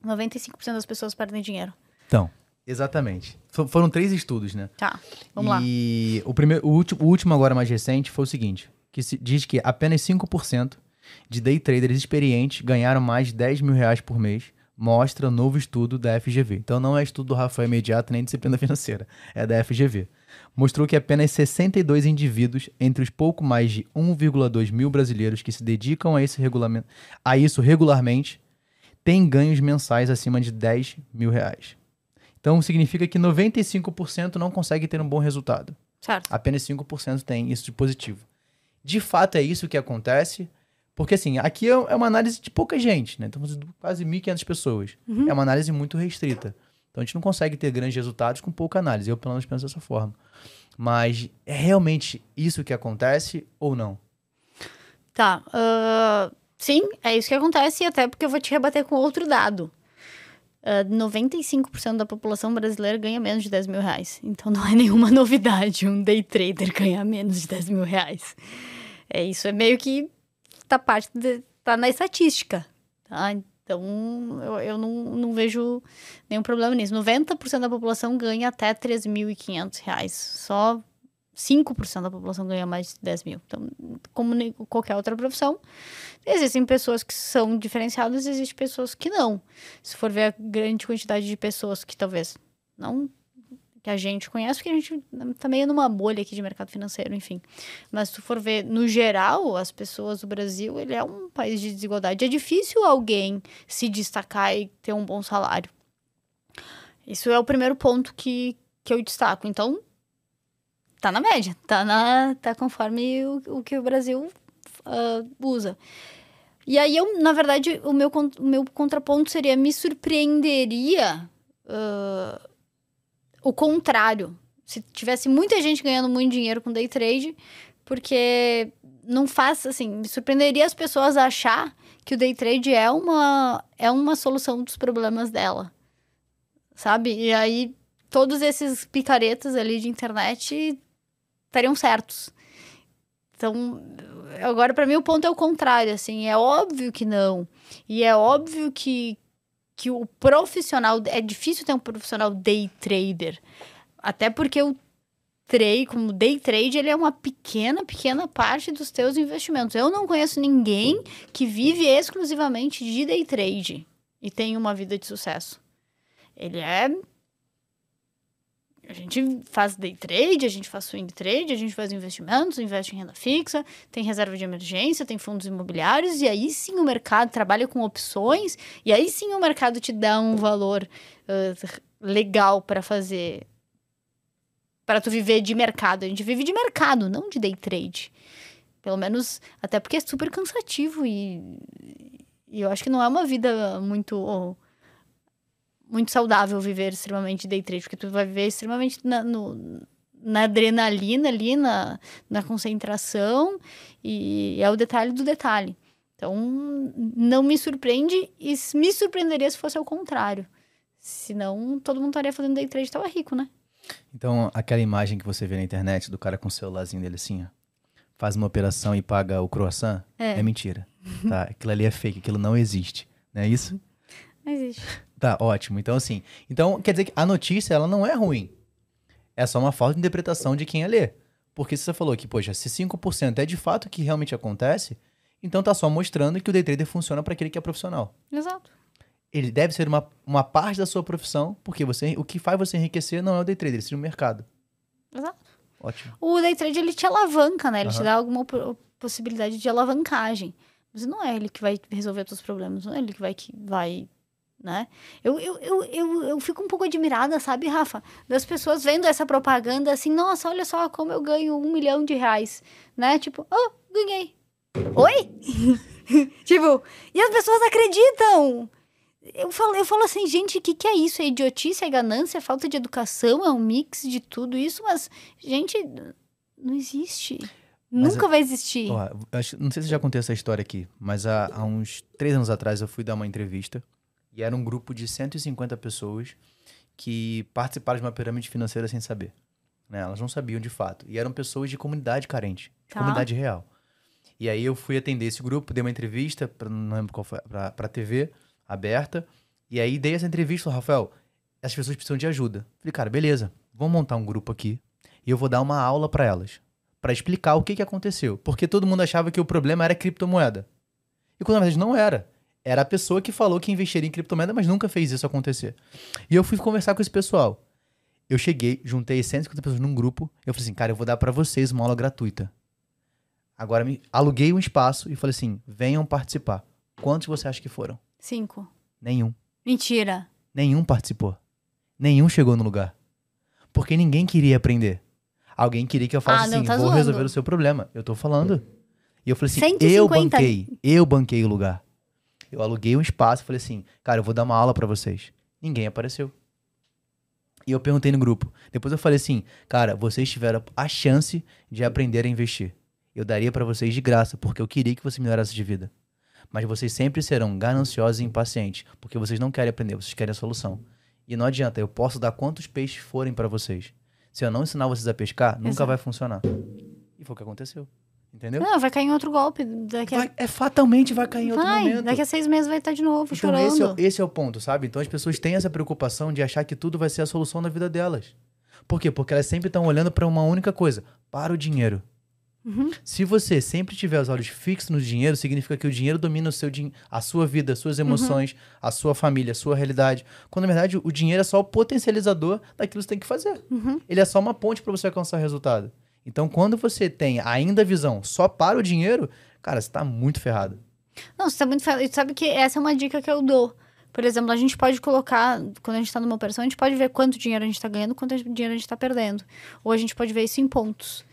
[SPEAKER 2] 95% das pessoas perdem dinheiro.
[SPEAKER 1] Então, exatamente. foram três estudos, né?
[SPEAKER 2] Tá, vamos lá.
[SPEAKER 1] E o, primeiro, o, último, o último agora mais recente foi o seguinte, que se, diz que apenas 5% de day traders experientes ganharam mais de 10 mil reais por mês, mostra novo estudo da FGV. Então não é estudo do Rafael Imediato nem disciplina financeira, é da FGV. Mostrou que apenas 62 indivíduos, entre os pouco mais de 1,2 mil brasileiros que se dedicam a, esse regulamento, a isso regularmente, tem ganhos mensais acima de 10 mil reais. Então significa que 95% não consegue ter um bom resultado.
[SPEAKER 2] Certo.
[SPEAKER 1] Apenas 5% tem isso de positivo. De fato é isso que acontece? Porque assim, aqui é é uma análise de pouca gente, né? Estamos quase 1.500 pessoas.
[SPEAKER 2] Uhum.
[SPEAKER 1] É uma análise muito restrita. Então a gente não consegue ter grandes resultados com pouca análise. Eu, pelo menos, penso dessa forma. Mas é realmente isso que acontece ou não?
[SPEAKER 2] Tá. ah, sim, é isso que acontece, e até porque eu vou te rebater com outro dado. Ah, 95% da população brasileira ganha menos de 10 mil reais. Então não é nenhuma novidade um day trader ganhar menos de 10 mil reais. É, isso é meio que tá parte de, tá na estatística. Tá? Então eu, eu não, não vejo nenhum problema nisso. 90% da população ganha até 3.500 reais. Só 5% da população ganha mais de 10 mil. Então, como qualquer outra profissão, existem pessoas que são diferenciadas existem pessoas que não. Se for ver a grande quantidade de pessoas que talvez não que a gente conhece, porque a gente tá meio numa bolha aqui de mercado financeiro, enfim. Mas se for ver, no geral, as pessoas do Brasil, ele é um país de desigualdade. É difícil alguém se destacar e ter um bom salário. Isso é o primeiro ponto que, que eu destaco. Então, tá na média, tá, na, tá conforme o, o que o Brasil ah, usa. E aí, eu, na verdade, o meu, o meu contraponto seria: me surpreenderia ah, o contrário. Se tivesse muita gente ganhando muito dinheiro com day trade, porque não faz assim, me surpreenderia as pessoas achar que o day trade é uma, é uma solução dos problemas dela. Sabe? E aí, todos esses picaretas ali de internet estariam certos. Então, agora para mim o ponto é o contrário, assim, é óbvio que não. E é óbvio que, que o profissional, é difícil ter um profissional day trader. Até porque o trade, como day trade, ele é uma pequena, pequena parte dos teus investimentos. Eu não conheço ninguém que vive exclusivamente de day trade e tem uma vida de sucesso. Ele é a gente faz day trade, a gente faz swing trade, a gente faz investimentos, investe em renda fixa, tem reserva de emergência, tem fundos imobiliários, e aí sim o mercado trabalha com opções, e aí sim o mercado te dá um valor ah, legal para fazer. para tu viver de mercado. A gente vive de mercado, não de day trade. Pelo menos, até porque é super cansativo e, e eu acho que não é uma vida muito. oh, muito saudável viver extremamente day trade, porque tu vai viver extremamente na, no- na adrenalina ali, na, na concentração, e é o detalhe do detalhe. Então, não me surpreende e me surpreenderia se fosse ao contrário. Senão, todo mundo estaria fazendo day trade e tava rico, né?
[SPEAKER 1] Então, aquela imagem que você vê na internet do cara com o celularzinho dele assim, ó, faz uma operação e paga o croissant,
[SPEAKER 2] É.
[SPEAKER 1] é, mentira. Tá? Aquilo ali é fake, aquilo não existe. Não é isso?
[SPEAKER 2] Não existe.
[SPEAKER 1] Tá, ótimo. Então, assim. Então, quer dizer que a notícia, ela não é ruim. É só uma falta de interpretação de quem a lê. Porque se você falou que, poxa, se 5% é de fato o que realmente acontece, então tá só mostrando que o day trader funciona para aquele que é profissional.
[SPEAKER 2] Exato.
[SPEAKER 1] Ele deve ser uma, uma parte da sua profissão, porque você, o que faz você enriquecer não é o day trader, sim o mercado.
[SPEAKER 2] Exato.
[SPEAKER 1] Ótimo.
[SPEAKER 2] O day trade, ele te alavanca, né? Ele te
[SPEAKER 1] Aham.
[SPEAKER 2] dá alguma po- possibilidade de alavancagem. Mas não é ele que vai resolver os teus problemas, não é ele que vai, que vai né? Eu, eu, eu, eu, eu fico um pouco admirada, sabe, Rafa? Das pessoas vendo essa propaganda assim, nossa, olha só como eu ganho um milhão de reais, né? Tipo, oh, ganhei. Oi? tipo, e as pessoas acreditam. Eu falo, eu falo assim, gente, o que, que é isso? É idiotice, é ganância, é falta de educação, é um mix de tudo isso, mas, gente, não existe.
[SPEAKER 1] Mas
[SPEAKER 2] Nunca vai existir.
[SPEAKER 1] Ó, eu acho- não sei se eu já contei essa história aqui, mas há, há uns três anos atrás eu fui dar uma entrevista e era um grupo de 150 pessoas que participaram de uma pirâmide financeira sem saber. Né? Elas não sabiam de fato. E eram pessoas de comunidade carente, de
[SPEAKER 2] Tá.
[SPEAKER 1] comunidade real. E aí eu fui atender esse grupo, dei uma entrevista, pra, não lembro qual foi, pra, pra TV aberta. E aí dei essa entrevista, Rafael, essas pessoas precisam de ajuda. Falei, cara, beleza, vamos montar um grupo aqui e eu vou dar uma aula pra elas para explicar o que, que aconteceu. Porque todo mundo achava que o problema era criptomoeda. E quando na verdade não era. Era a pessoa que falou que investiria em criptomoeda, mas nunca fez isso acontecer. E eu fui conversar com esse pessoal. Eu cheguei, juntei 150 pessoas num grupo. Eu falei assim, cara, eu vou dar para vocês uma aula gratuita. Agora me aluguei um espaço e falei assim, venham participar. Quantos você acha que foram?
[SPEAKER 2] Cinco.
[SPEAKER 1] Nenhum.
[SPEAKER 2] Mentira.
[SPEAKER 1] Nenhum participou. Nenhum chegou no lugar. Porque ninguém queria aprender. Alguém queria que eu falasse
[SPEAKER 2] Ah,
[SPEAKER 1] assim,
[SPEAKER 2] tá
[SPEAKER 1] vou
[SPEAKER 2] zoando.
[SPEAKER 1] resolver o seu problema. Eu tô falando. E eu falei assim,
[SPEAKER 2] 150
[SPEAKER 1] eu banquei, eu banquei o lugar. Eu aluguei um espaço e falei assim, cara, eu vou dar uma aula pra vocês. Ninguém apareceu. E eu perguntei no grupo. Depois eu falei assim, cara, vocês tiveram a chance de aprender a investir. Eu daria pra vocês de graça, porque eu queria que você melhorasse de vida. Mas vocês sempre serão gananciosos e impacientes, porque vocês não querem aprender, vocês querem a solução. E não adianta, eu posso dar quantos peixes forem pra vocês. Se eu não ensinar vocês a pescar, nunca
[SPEAKER 2] Exato.
[SPEAKER 1] vai funcionar. E foi o que aconteceu. Entendeu?
[SPEAKER 2] Não, vai cair em outro golpe. Daqui a,
[SPEAKER 1] Vai- é fatalmente vai cair em outro
[SPEAKER 2] vai,
[SPEAKER 1] momento.
[SPEAKER 2] daqui a seis meses vai estar de novo
[SPEAKER 1] Então
[SPEAKER 2] chorando.
[SPEAKER 1] esse é, esse é o ponto, sabe? Então as pessoas têm essa preocupação de achar que tudo vai ser a solução da vida delas. Por quê? Porque elas sempre estão olhando para uma única coisa, para o dinheiro.
[SPEAKER 2] Uhum.
[SPEAKER 1] Se você sempre tiver os olhos fixos no dinheiro, significa que o dinheiro domina o seu, din- a sua vida, as suas emoções, a sua família, a sua realidade. Quando na verdade o dinheiro é só o potencializador daquilo que você tem que fazer.
[SPEAKER 2] Uhum.
[SPEAKER 1] Ele é só uma ponte para você alcançar resultado. Então quando você tem ainda a visão só para o dinheiro, cara, você tá muito ferrado.
[SPEAKER 2] Não, você tá muito fel- e Sabe que essa é uma dica que eu dou. Por exemplo, a gente pode colocar, quando a gente tá numa operação, a gente pode ver quanto dinheiro a gente tá ganhando, quanto dinheiro a gente tá perdendo. Ou a gente pode ver isso em pontos.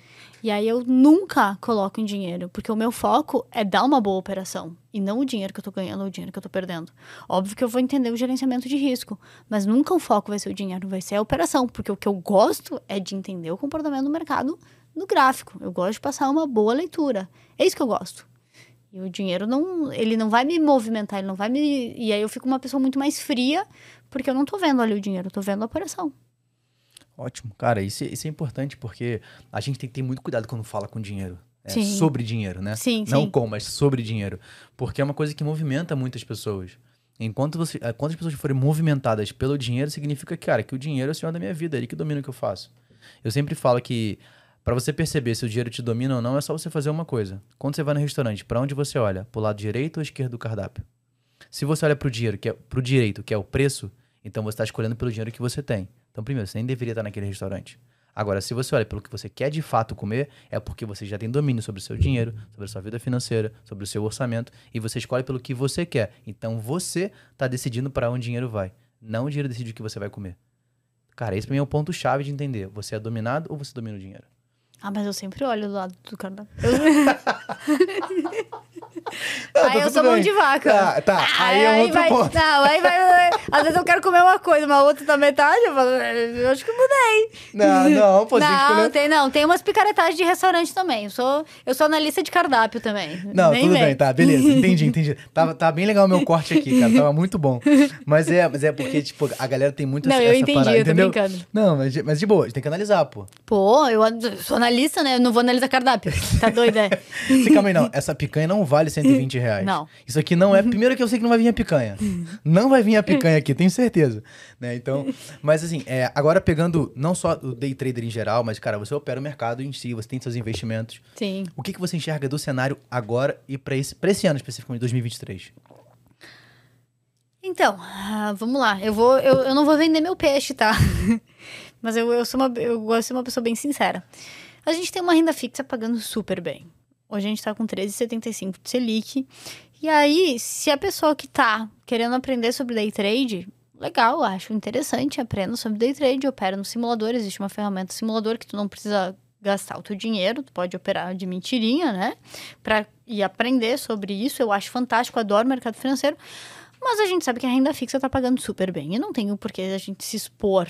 [SPEAKER 2] E aí eu nunca coloco em dinheiro, porque o meu foco é dar uma boa operação. E não o dinheiro que eu tô ganhando ou o dinheiro que eu tô perdendo. Óbvio que eu vou entender o gerenciamento de risco, mas nunca o foco vai ser o dinheiro, vai ser a operação. Porque o que eu gosto é de entender o comportamento do mercado no gráfico. Eu gosto de passar uma boa leitura. É isso que eu gosto. E o dinheiro não, ele não vai me movimentar, ele não vai me, e aí eu fico uma pessoa muito mais fria, porque eu não tô vendo ali o dinheiro, eu tô vendo a operação.
[SPEAKER 1] Ótimo. Cara, isso, é- isso é importante porque a gente tem que ter muito cuidado quando fala com dinheiro. É,
[SPEAKER 2] Sim.
[SPEAKER 1] sobre dinheiro, né?
[SPEAKER 2] Sim,
[SPEAKER 1] Não
[SPEAKER 2] sim.
[SPEAKER 1] com, mas sobre dinheiro. Porque é uma coisa que movimenta muitas pessoas. Enquanto você, eh, quando as pessoas forem movimentadas pelo dinheiro, significa, cara, que o dinheiro é o senhor da minha vida, é ele que domina o que eu faço. Eu sempre falo que para você perceber se o dinheiro te domina ou não, é só você fazer uma coisa. Quando você vai no restaurante, para onde você olha? Pro lado direito ou esquerdo do cardápio? Se você olha pro dinheiro, que é pro direito, que é o preço, então você está escolhendo pelo dinheiro que você tem. Então, primeiro, você nem deveria estar naquele restaurante. Agora, se você olha pelo que você quer de fato comer, é porque você já tem domínio sobre o seu dinheiro, sobre a sua vida financeira, sobre o seu orçamento, e você escolhe pelo que você quer. Então, você está decidindo para onde o dinheiro vai. Não o dinheiro decide o que você vai comer. Cara, esse pra mim é o ponto-chave de entender. Você é dominado ou você domina o dinheiro?
[SPEAKER 2] Ah, mas eu sempre olho do lado do cardápio.
[SPEAKER 1] Não,
[SPEAKER 2] aí eu sou mão
[SPEAKER 1] bem.
[SPEAKER 2] de vaca.
[SPEAKER 1] Tá, tá. Aí é outro
[SPEAKER 2] vai,
[SPEAKER 1] ponto.
[SPEAKER 2] Não, aí vai. Às vezes eu quero comer uma coisa, uma outra da metade, eu falo, eu acho que mudei.
[SPEAKER 1] Não, não, pô,
[SPEAKER 2] não,
[SPEAKER 1] escolher.
[SPEAKER 2] tem, não, tem umas picaretagens de restaurante também. Eu sou, eu sou analista de cardápio também.
[SPEAKER 1] Não,
[SPEAKER 2] Nem
[SPEAKER 1] tudo
[SPEAKER 2] vem.
[SPEAKER 1] bem, tá, beleza, entendi, entendi. Tava, tá bem legal o meu corte aqui, cara, tava muito bom. Mas é, mas é porque, tipo, a galera tem muito
[SPEAKER 2] Não,
[SPEAKER 1] essa,
[SPEAKER 2] eu
[SPEAKER 1] essa
[SPEAKER 2] entendi,
[SPEAKER 1] parada,
[SPEAKER 2] eu tô
[SPEAKER 1] entendeu?
[SPEAKER 2] brincando.
[SPEAKER 1] Não, mas, de- mas de boa, a gente tem que analisar, pô.
[SPEAKER 2] Pô, eu sou analista, né? Eu não vou analisar cardápio. Tá doida? é?
[SPEAKER 1] Calma aí, não, essa picanha não vale 120 reais.
[SPEAKER 2] Não.
[SPEAKER 1] Isso aqui não é, primeiro que eu sei que não vai vir a picanha. Não vai vir a picanha aqui, tenho certeza. Né, então, mas assim, é, agora pegando não só o day trader em geral, mas, cara, você opera o mercado em si, você tem seus investimentos.
[SPEAKER 2] Sim.
[SPEAKER 1] O que, que você enxerga do cenário agora e pra esse, pra esse ano especificamente, 2023?
[SPEAKER 2] Então, ah, vamos lá. Eu, vou, eu, eu não vou vender meu peixe, tá? Mas eu, eu, sou uma, eu gosto de ser uma pessoa bem sincera. A gente tem uma renda fixa pagando super bem. Hoje a gente tá com 13,75 de Selic. E aí, se a pessoa que tá querendo aprender sobre day trade, legal, acho interessante, aprenda sobre day trade, opera no simulador. Existe uma ferramenta simulador que tu não precisa gastar o teu dinheiro, tu pode operar de mentirinha, né? Pra, e aprender sobre isso, eu acho fantástico, adoro mercado financeiro. Mas a gente sabe que a renda fixa tá pagando super bem. E não tem o porquê a gente se expor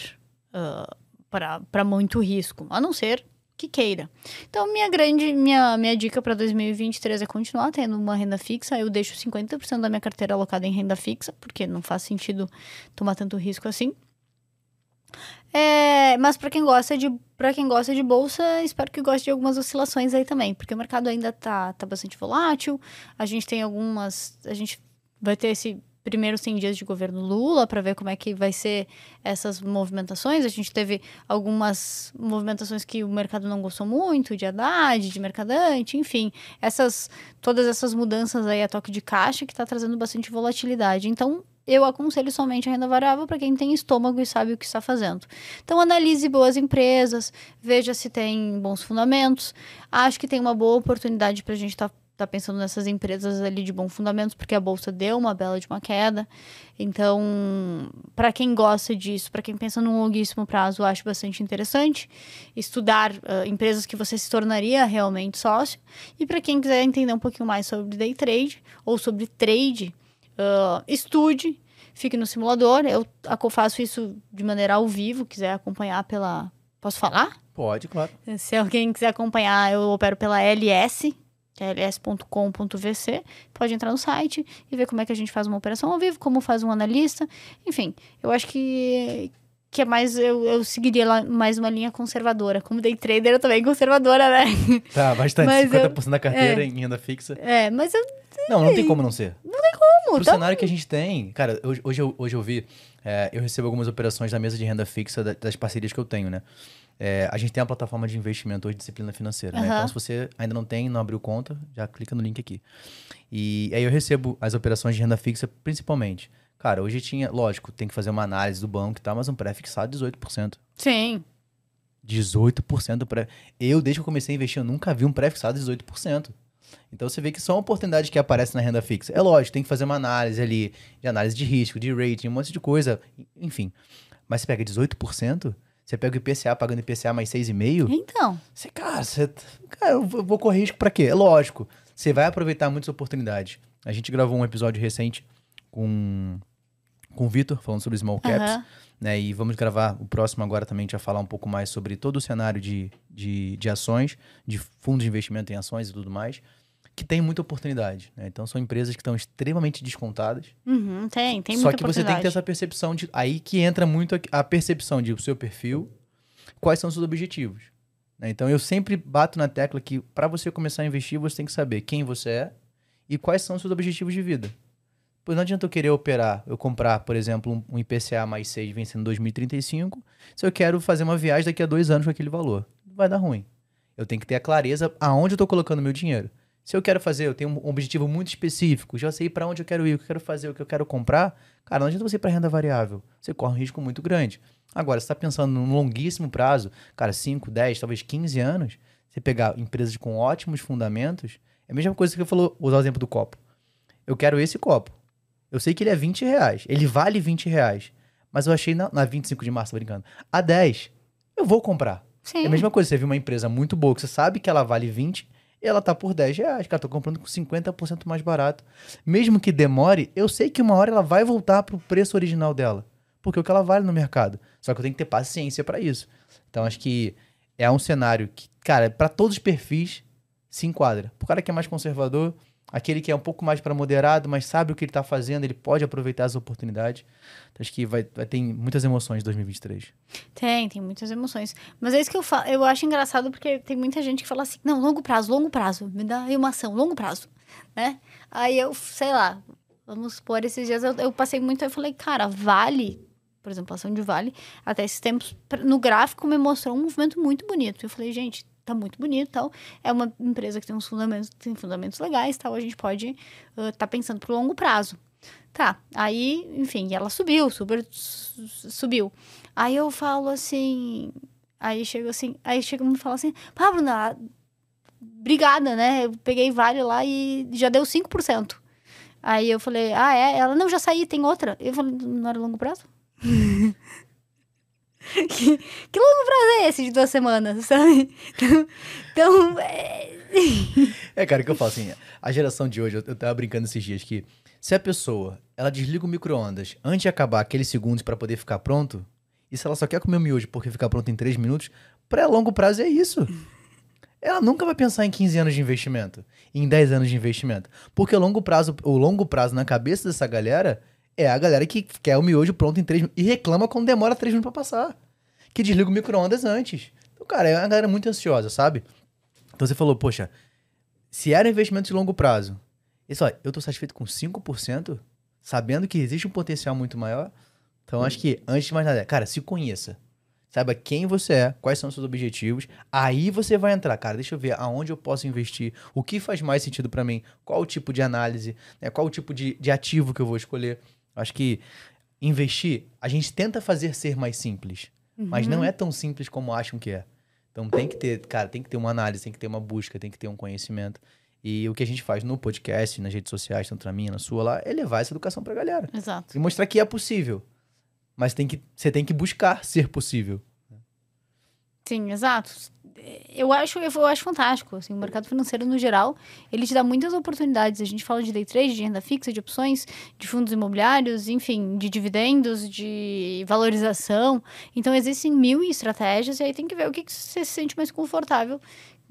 [SPEAKER 2] ah, para muito risco, a não ser que queira. Então, minha grande, minha, minha dica para 2023 é continuar tendo uma renda fixa. Eu deixo 50% da minha carteira alocada em renda fixa, porque não faz sentido tomar tanto risco assim. É, mas para quem gosta de para quem gosta de bolsa, espero que goste de algumas oscilações aí também, porque o mercado ainda tá, tá bastante volátil. A gente tem algumas, a gente vai ter esse primeiro 100 dias de governo Lula para ver como é que vai ser essas movimentações. A gente teve algumas movimentações que o mercado não gostou muito, de Haddad, de Mercadante, enfim, essas todas essas mudanças aí a toque de caixa que está trazendo bastante volatilidade. Então, eu aconselho somente a renda variável para quem tem estômago e sabe o que está fazendo. Então, analise boas empresas, veja se tem bons fundamentos. Acho que tem uma boa oportunidade para a gente estar tá pensando nessas empresas ali de bons fundamentos, porque a bolsa deu uma bela de uma queda. Então, para quem gosta disso, para quem pensa num longuíssimo prazo, eu acho bastante interessante estudar uh, empresas que você se tornaria realmente sócio. E para quem quiser entender um pouquinho mais sobre day trade ou sobre trade, uh, estude, fique no simulador. Eu faço isso de maneira ao vivo, quiser acompanhar pela. Posso falar?
[SPEAKER 1] Pode, claro.
[SPEAKER 2] Se alguém quiser acompanhar, eu opero pela LS, que é ls.com.vc. Pode entrar no site e ver como é que a gente faz uma operação ao vivo, como faz um analista. Enfim, eu acho que, que é mais. Eu, eu seguiria lá mais uma linha conservadora. Como day trader, eu também conservadora, né?
[SPEAKER 1] Tá, bastante. Mas 50% eu, da carteira é, em renda fixa.
[SPEAKER 2] É, mas eu.
[SPEAKER 1] Não, não tem como não ser.
[SPEAKER 2] Não tem como.
[SPEAKER 1] Pro tá... cenário que a gente tem. Cara, hoje, hoje, eu, hoje eu vi. É, eu recebo algumas operações da mesa de renda fixa das parcerias que eu tenho, né? É, a gente tem uma plataforma de investimento hoje, disciplina financeira. Uhum. Né? Então, se você ainda não tem, não abriu conta, já clica no link aqui. E aí eu recebo as operações de renda fixa principalmente. Cara, hoje tinha, lógico, tem que fazer uma análise do banco e tal, mas um pré-fixado 18%.
[SPEAKER 2] Sim.
[SPEAKER 1] 18% pré. Eu, desde que eu comecei a investir, eu nunca vi um pré-fixado de 18%. Então você vê que são oportunidades que aparecem na renda fixa. É lógico, tem que fazer uma análise ali, de análise de risco, de rating, um monte de coisa, enfim. Mas você pega 18%, você pega o IPCA pagando IPCA mais 6,5?
[SPEAKER 2] Então.
[SPEAKER 1] Você, cara, você, cara, eu vou correr risco pra quê? É lógico. Você vai aproveitar muitas oportunidades. A gente gravou um episódio recente com, com o Vitor, falando sobre small caps. Uhum. Né, e vamos gravar o próximo agora também, a gente vai falar um pouco mais sobre todo o cenário de, de, de ações, de fundos de investimento em ações e tudo mais que tem muita oportunidade. Né? Então são empresas que estão extremamente descontadas.
[SPEAKER 2] Uhum, tem, tem
[SPEAKER 1] Só que você tem que ter essa percepção de. Aí que entra muito a percepção de o seu perfil, quais são os seus objetivos. Né? Então eu sempre bato na tecla que para você começar a investir, você tem que saber quem você é e quais são os seus objetivos de vida. Pois não adianta eu querer operar, eu comprar, por exemplo, um IPCA mais 6 vencendo 2035, se eu quero fazer uma viagem daqui a dois anos com aquele valor. Vai dar ruim. Eu tenho que ter a clareza aonde eu estou colocando meu dinheiro. Se eu quero fazer, eu tenho um objetivo muito específico, já sei para onde eu quero ir, o que eu quero fazer, o que eu quero comprar, cara, não adianta você ir para renda variável. Você corre um risco muito grande. Agora, você está pensando num longuíssimo prazo, cara, 5, 10, talvez 15 anos, você pegar empresas com ótimos fundamentos, é a mesma coisa que eu falou, usar o exemplo do copo. Eu quero esse copo. Eu sei que ele é 20 reais. Ele vale 20 reais. Mas eu achei na, na 25 de março, brincando, a 10. Eu vou comprar. Sim. É a mesma coisa, você viu uma empresa muito boa, que você sabe que ela vale 20, e ela tá por 10 reais. Cara, tô comprando com 50% mais barato. Mesmo que demore, eu sei que uma hora ela vai voltar pro preço original dela. Porque é o que ela vale no mercado. Só que eu tenho que ter paciência para isso. Então acho que é um cenário que, cara, para todos os perfis se enquadra. Pro cara que é mais conservador, Aquele que é um pouco mais para moderado, mas sabe o que ele está fazendo, ele pode aproveitar as oportunidades. Então, acho que vai, vai ter muitas emoções em 2023.
[SPEAKER 2] Tem, tem muitas emoções. Mas é isso que eu falo, eu acho engraçado porque tem muita gente que fala assim: não, longo prazo, longo prazo, me dá aí uma ação, longo prazo, né? Aí eu, sei lá, vamos por esses dias eu, eu passei muito, eu falei, cara, vale por exemplo, ação de Vale, até esses tempos, no gráfico me mostrou um movimento muito bonito. Eu falei, gente, tá muito bonito tal. É uma empresa que tem uns fundamentos, tem fundamentos legais tal. A gente pode uh, tá pensando pro longo prazo. Tá, aí, enfim, ela subiu, super subiu. Aí eu falo assim, aí chega assim, aí chega e fala assim, pá, Bruna, obrigada, né? Eu peguei Vale lá e já deu 5%. Aí eu falei, ah, é? Ela, não, já saí, tem outra. Eu falei, não era longo prazo? que, que longo prazo é esse de duas semanas, sabe? Então, então é...
[SPEAKER 1] é, cara, que eu falo assim, a geração de hoje, eu, eu tava brincando esses dias que se a pessoa, ela desliga o micro-ondas antes de acabar aqueles segundos para poder ficar pronto, e se ela só quer comer o miojo porque ficar pronto em três minutos, para longo prazo é isso. Ela nunca vai pensar em 15 anos de investimento, em 10 anos de investimento. Porque o longo prazo, o longo prazo na cabeça dessa galera é a galera que quer o miojo pronto em 3 minutos e reclama quando demora 3 minutos pra passar. Que desliga o micro-ondas antes. Então, cara, é uma galera muito ansiosa, sabe? Então você falou, poxa, se era investimento de longo prazo, isso, ó, eu tô satisfeito com 5%, sabendo que existe um potencial muito maior. Então, acho que, antes de mais nada, cara, se conheça. Saiba quem você é, quais são os seus objetivos. Aí você vai entrar, cara, deixa eu ver aonde eu posso investir, o que faz mais sentido para mim, qual o tipo de análise, né, qual o tipo de, de ativo que eu vou escolher. Acho que investir, a gente tenta fazer ser mais simples, uhum. mas não uhum. é tão simples como acham que é. Então tem que ter, cara, tem que ter uma análise, tem que ter uma busca, tem que ter um conhecimento. E o que a gente faz no podcast, nas redes sociais, tanto na minha, na sua lá, é levar essa educação pra galera.
[SPEAKER 2] Exato.
[SPEAKER 1] E mostrar que é possível. Mas tem que, você tem que buscar ser possível.
[SPEAKER 2] Sim, exato. Eu acho, eu acho fantástico. Assim, o mercado financeiro, no geral, ele te dá muitas oportunidades. A gente fala de day trade, de renda fixa, de opções, de fundos imobiliários, enfim, de dividendos, de valorização. Então, existem mil estratégias e aí tem que ver o que, que você se sente mais confortável.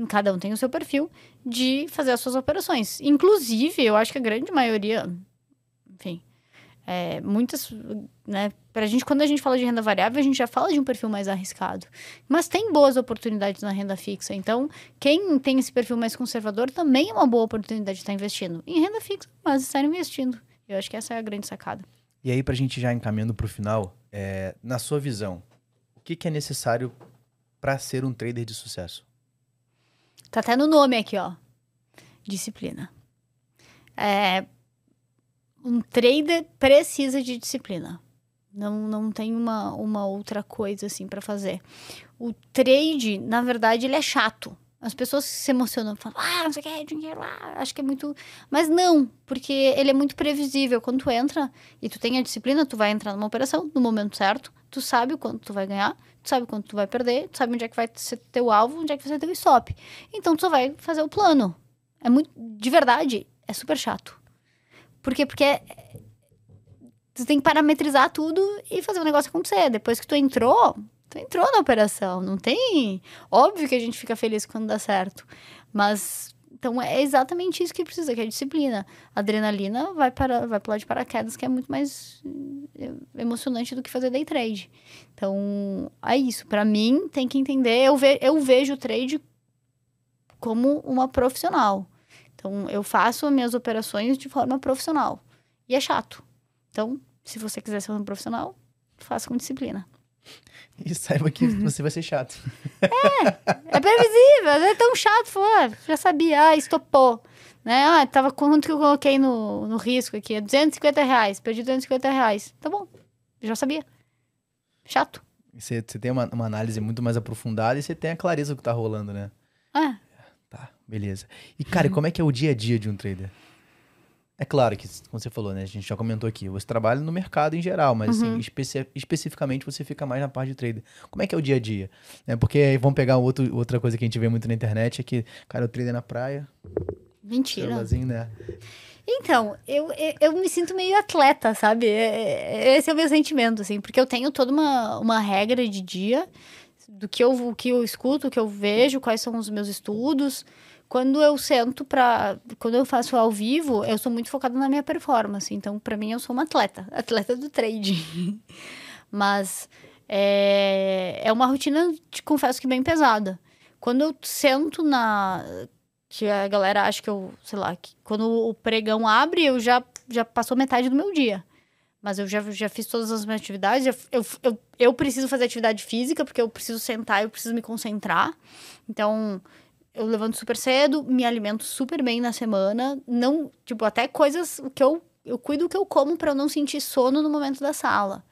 [SPEAKER 2] Cada um tem o seu perfil de fazer as suas operações. Inclusive, eu acho que a grande maioria, enfim, é, muitas, né? Pra gente, quando a gente fala de renda variável, a gente já fala de um perfil mais arriscado. Mas tem boas oportunidades na renda fixa. Então, quem tem esse perfil mais conservador também é uma boa oportunidade de estar investindo em renda fixa, mas estar investindo. Eu acho que essa é a grande sacada.
[SPEAKER 1] E aí, pra gente já encaminhando pro final, é, na sua visão, o que, que é necessário para ser um trader de sucesso?
[SPEAKER 2] Tá até no nome aqui, ó. Disciplina. É, um trader precisa de disciplina. Não, não tem uma, uma outra coisa assim para fazer. O trade, na verdade, ele é chato. As pessoas se emocionam, falam, ah, não sei o que, dinheiro, ah, acho que é muito. Mas não, porque ele é muito previsível. Quando tu entra e tu tem a disciplina, tu vai entrar numa operação no momento certo, tu sabe o quanto tu vai ganhar, tu sabe quanto tu vai perder, tu sabe onde é que vai ser teu alvo, onde é que vai ser teu stop. Então tu só vai fazer o plano. É muito. De verdade, é super chato. Por quê? Porque é, tu tem que parametrizar tudo e fazer o negócio acontecer. Depois que tu entrou, tu entrou na operação. Não tem. Óbvio que a gente fica feliz quando dá certo. Mas. Então é exatamente isso que precisa, que é disciplina. A adrenalina vai para vai pular de paraquedas, que é muito mais eh, emocionante do que fazer day trade. Então, é isso. Para mim, tem que entender. Eu, ve, eu vejo o trade como uma profissional. Então, eu faço as minhas operações de forma profissional. E é chato. Então, se você quiser ser um profissional, faça com disciplina.
[SPEAKER 1] E saiba que você vai ser chato.
[SPEAKER 2] É, é previsível. É tão chato. Falou, já sabia, ah, estopou. Né? Ah, tava quanto que eu coloquei no, no risco aqui? É 250 reais. Perdi 250 reais. Tá bom, já sabia. Chato.
[SPEAKER 1] Você, você tem uma, uma análise muito mais aprofundada e você tem a clareza do que tá rolando, né?
[SPEAKER 2] É.
[SPEAKER 1] Beleza. E, cara, como é que é o dia a dia de um trader? É claro que, como você falou, né? A gente já comentou aqui, você trabalha no mercado em geral, mas assim, especi especificamente você fica mais na parte de trader. Como é que é o dia a dia? É, porque aí vamos pegar outro, outra coisa que a gente vê muito na internet, é que, cara, o trader na praia,
[SPEAKER 2] Mentira.
[SPEAKER 1] né?
[SPEAKER 2] Então, eu, eu, eu me sinto meio atleta, sabe? É- é- Esse é o meu sentimento, assim, porque eu tenho toda uma, uma regra de dia do que eu, o que eu escuto, o que eu vejo, quais são os meus estudos. Quando eu sento pra. Quando eu faço ao vivo, eu sou muito focada na minha performance. Então, pra mim, eu sou uma atleta, atleta do trade. Mas é, é uma rotina, te confesso que bem pesada. Quando eu sento na. Que a galera acha que eu, sei lá, que quando o pregão abre, eu já, já passou metade do meu dia. Mas eu já, já fiz todas as minhas atividades. eu, eu, eu preciso fazer atividade física, porque eu preciso sentar, eu preciso me concentrar. Então, eu levanto super cedo, me alimento super bem na semana. Não, tipo, até coisas que eu, eu cuido do que eu como para eu não sentir sono no momento da sala.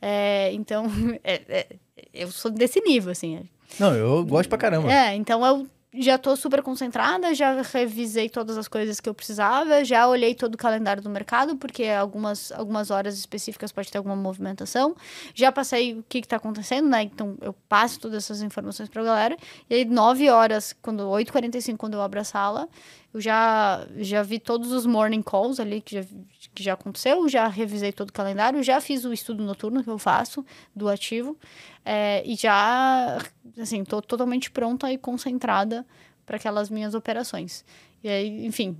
[SPEAKER 2] É, então, é- é- eu sou desse nível, assim.
[SPEAKER 1] Não, eu gosto pra caramba.
[SPEAKER 2] É, então eu já tô super concentrada, já revisei todas as coisas que eu precisava, já olhei todo o calendário do mercado, porque algumas, algumas horas específicas pode ter alguma movimentação. Já passei o que, que tá acontecendo, né? Então eu passo todas essas informações pra galera. E aí, 9 horas, quando 8h45, quando eu abro a sala, eu já, já vi todos os morning calls ali que já, que já aconteceu, já revisei todo o calendário, já fiz o estudo noturno que eu faço do ativo. É, e já, assim, tô totalmente pronta e concentrada para aquelas minhas operações. E aí, enfim,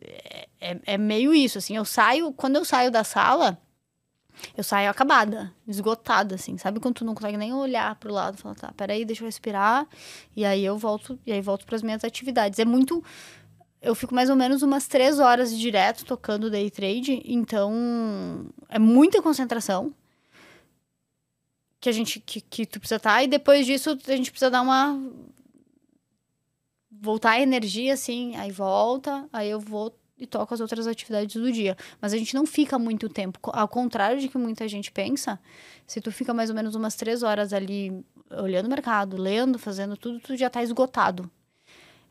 [SPEAKER 2] é, é- é meio isso, assim, eu saio, quando eu saio da sala, eu saio acabada, esgotada, assim, sabe quando tu não consegue nem olhar pro lado, falar, tá, peraí, deixa eu respirar, e aí eu volto, e aí volto para as minhas atividades. É muito, eu fico mais ou menos umas três horas direto tocando day trade, então é muita concentração, que a gente que, que tu precisa estar e depois disso a gente precisa dar uma voltar a energia assim, aí volta, aí eu vou e toco as outras atividades do dia. Mas a gente não fica muito tempo. Ao contrário de que muita gente pensa, se tu fica mais ou menos umas três horas ali olhando o mercado, lendo, fazendo tudo, tu já tá esgotado.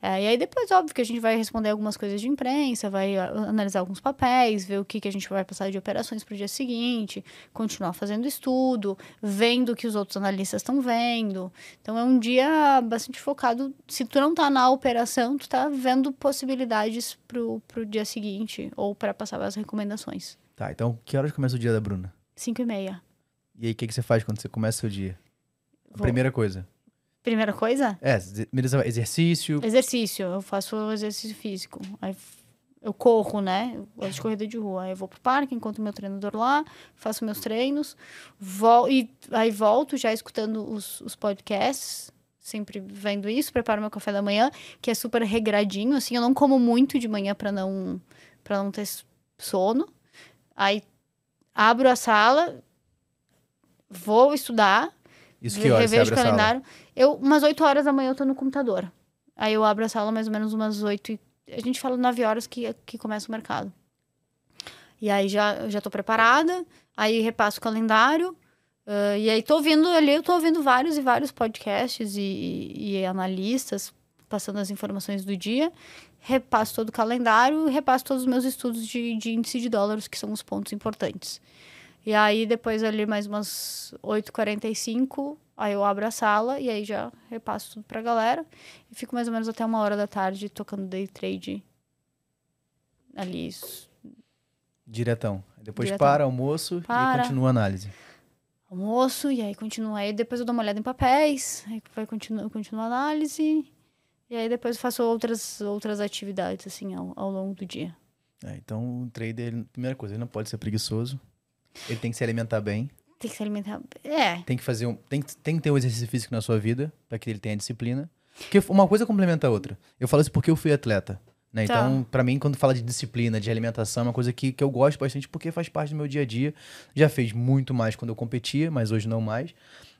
[SPEAKER 2] É, e aí depois, óbvio, que a gente vai responder algumas coisas de imprensa, vai a- analisar alguns papéis, ver o que, que a gente vai passar de operações para o dia seguinte, continuar fazendo estudo, vendo o que os outros analistas estão vendo. Então é um dia bastante focado. Se tu não tá na operação, tu tá vendo possibilidades pro, pro dia seguinte ou para passar as recomendações.
[SPEAKER 1] Tá, então que horas começa o dia da Bruna?
[SPEAKER 2] 5 e meia.
[SPEAKER 1] E aí, o que, que você faz quando você começa o dia? A
[SPEAKER 2] Vou-
[SPEAKER 1] primeira coisa.
[SPEAKER 2] Primeira coisa,
[SPEAKER 1] É, beleza, exercício.
[SPEAKER 2] exercício. Eu faço exercício físico. Aí eu corro, né? Eu gosto de corrida de rua. Aí eu vou pro parque, encontro meu treinador lá, faço meus treinos, vol e aí volto já escutando os, os podcasts, sempre vendo isso, preparo meu café da manhã, que é super regradinho, assim, eu não como muito de manhã para não para não ter sono. Aí abro a sala, vou estudar,
[SPEAKER 1] Isso que horas
[SPEAKER 2] revejo o
[SPEAKER 1] a sala?
[SPEAKER 2] Eu, umas 8 horas da manhã eu tô no computador. Aí eu abro a sala mais ou menos umas 8 e... A gente fala 9 horas que, que começa o mercado. E aí já, já tô preparada. Aí repasso o calendário. ah, e aí tô ouvindo ali, eu tô ouvindo vários e vários podcasts e, e analistas passando as informações do dia. Repasso todo o calendário, repasso todos os meus estudos de, de índice de dólares, que são os pontos importantes. E aí, depois ali, mais umas 8h45, aí eu abro a sala e aí já repasso tudo pra galera. E fico mais ou menos até uma hora da tarde tocando day trade ali. s-
[SPEAKER 1] Diretão. Depois
[SPEAKER 2] Diretão.
[SPEAKER 1] para, almoço
[SPEAKER 2] Para.
[SPEAKER 1] e continua a análise.
[SPEAKER 2] Almoço, e aí continua. Aí depois eu dou uma olhada em papéis, aí vai continuar continua a análise. E aí depois eu faço outras, outras atividades, assim, ao, ao longo do dia.
[SPEAKER 1] É, então, o trader, primeira coisa, ele não pode ser preguiçoso. Ele tem que se alimentar bem.
[SPEAKER 2] Tem que se alimentar. É,
[SPEAKER 1] Tem que fazer um. Tem, tem que ter um exercício físico na sua vida, para que ele tenha disciplina. Porque uma coisa complementa a outra. Eu falo isso porque eu fui atleta. Né?
[SPEAKER 2] Tá.
[SPEAKER 1] Então, pra mim, quando fala de disciplina, de alimentação, é uma coisa que, que eu gosto bastante porque faz parte do meu dia a dia. Já fez muito mais quando eu competia, mas hoje não mais.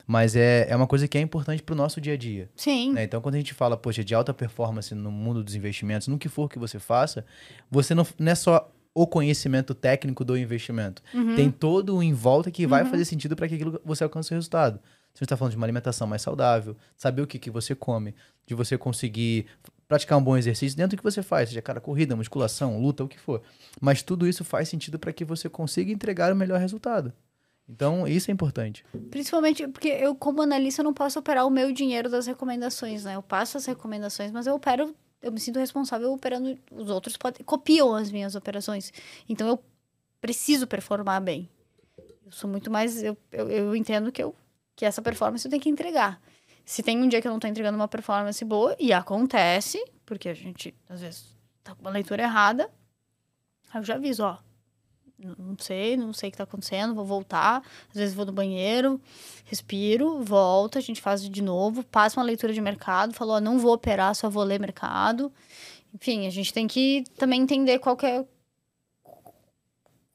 [SPEAKER 1] Mas é, é uma coisa que é importante pro nosso dia a dia.
[SPEAKER 2] sim.
[SPEAKER 1] né? Então, quando a gente fala, poxa, de alta performance no mundo dos investimentos, no que for que você faça, você não, não é só o conhecimento técnico do investimento.
[SPEAKER 2] Uhum.
[SPEAKER 1] Tem todo um em volta que vai fazer sentido para que aquilo você alcance o resultado. Você está falando de uma alimentação mais saudável, saber o que, que você come, de você conseguir praticar um bom exercício dentro do que você faz, seja cara, corrida, musculação, luta, o que for. Mas tudo isso faz sentido para que você consiga entregar o melhor resultado. Então, isso é importante.
[SPEAKER 2] Principalmente porque eu, como analista, não posso operar o meu dinheiro das recomendações, né? Eu passo as recomendações, mas eu opero, eu me sinto responsável operando. Os outros copiam as minhas operações. Então eu preciso performar bem. Eu sou muito mais. Eu, eu, eu entendo que, eu, que essa performance eu tenho que entregar. Se tem um dia que eu não tô entregando uma performance boa, e acontece, porque a gente, às vezes, tá com uma leitura errada, eu já aviso, ó. Não sei, não sei o que tá acontecendo, vou voltar. Às vezes vou no banheiro, respiro, volto, a gente faz de novo, passa uma leitura de mercado, falou, não vou operar, só vou ler mercado. Enfim, a gente tem que também entender qual que é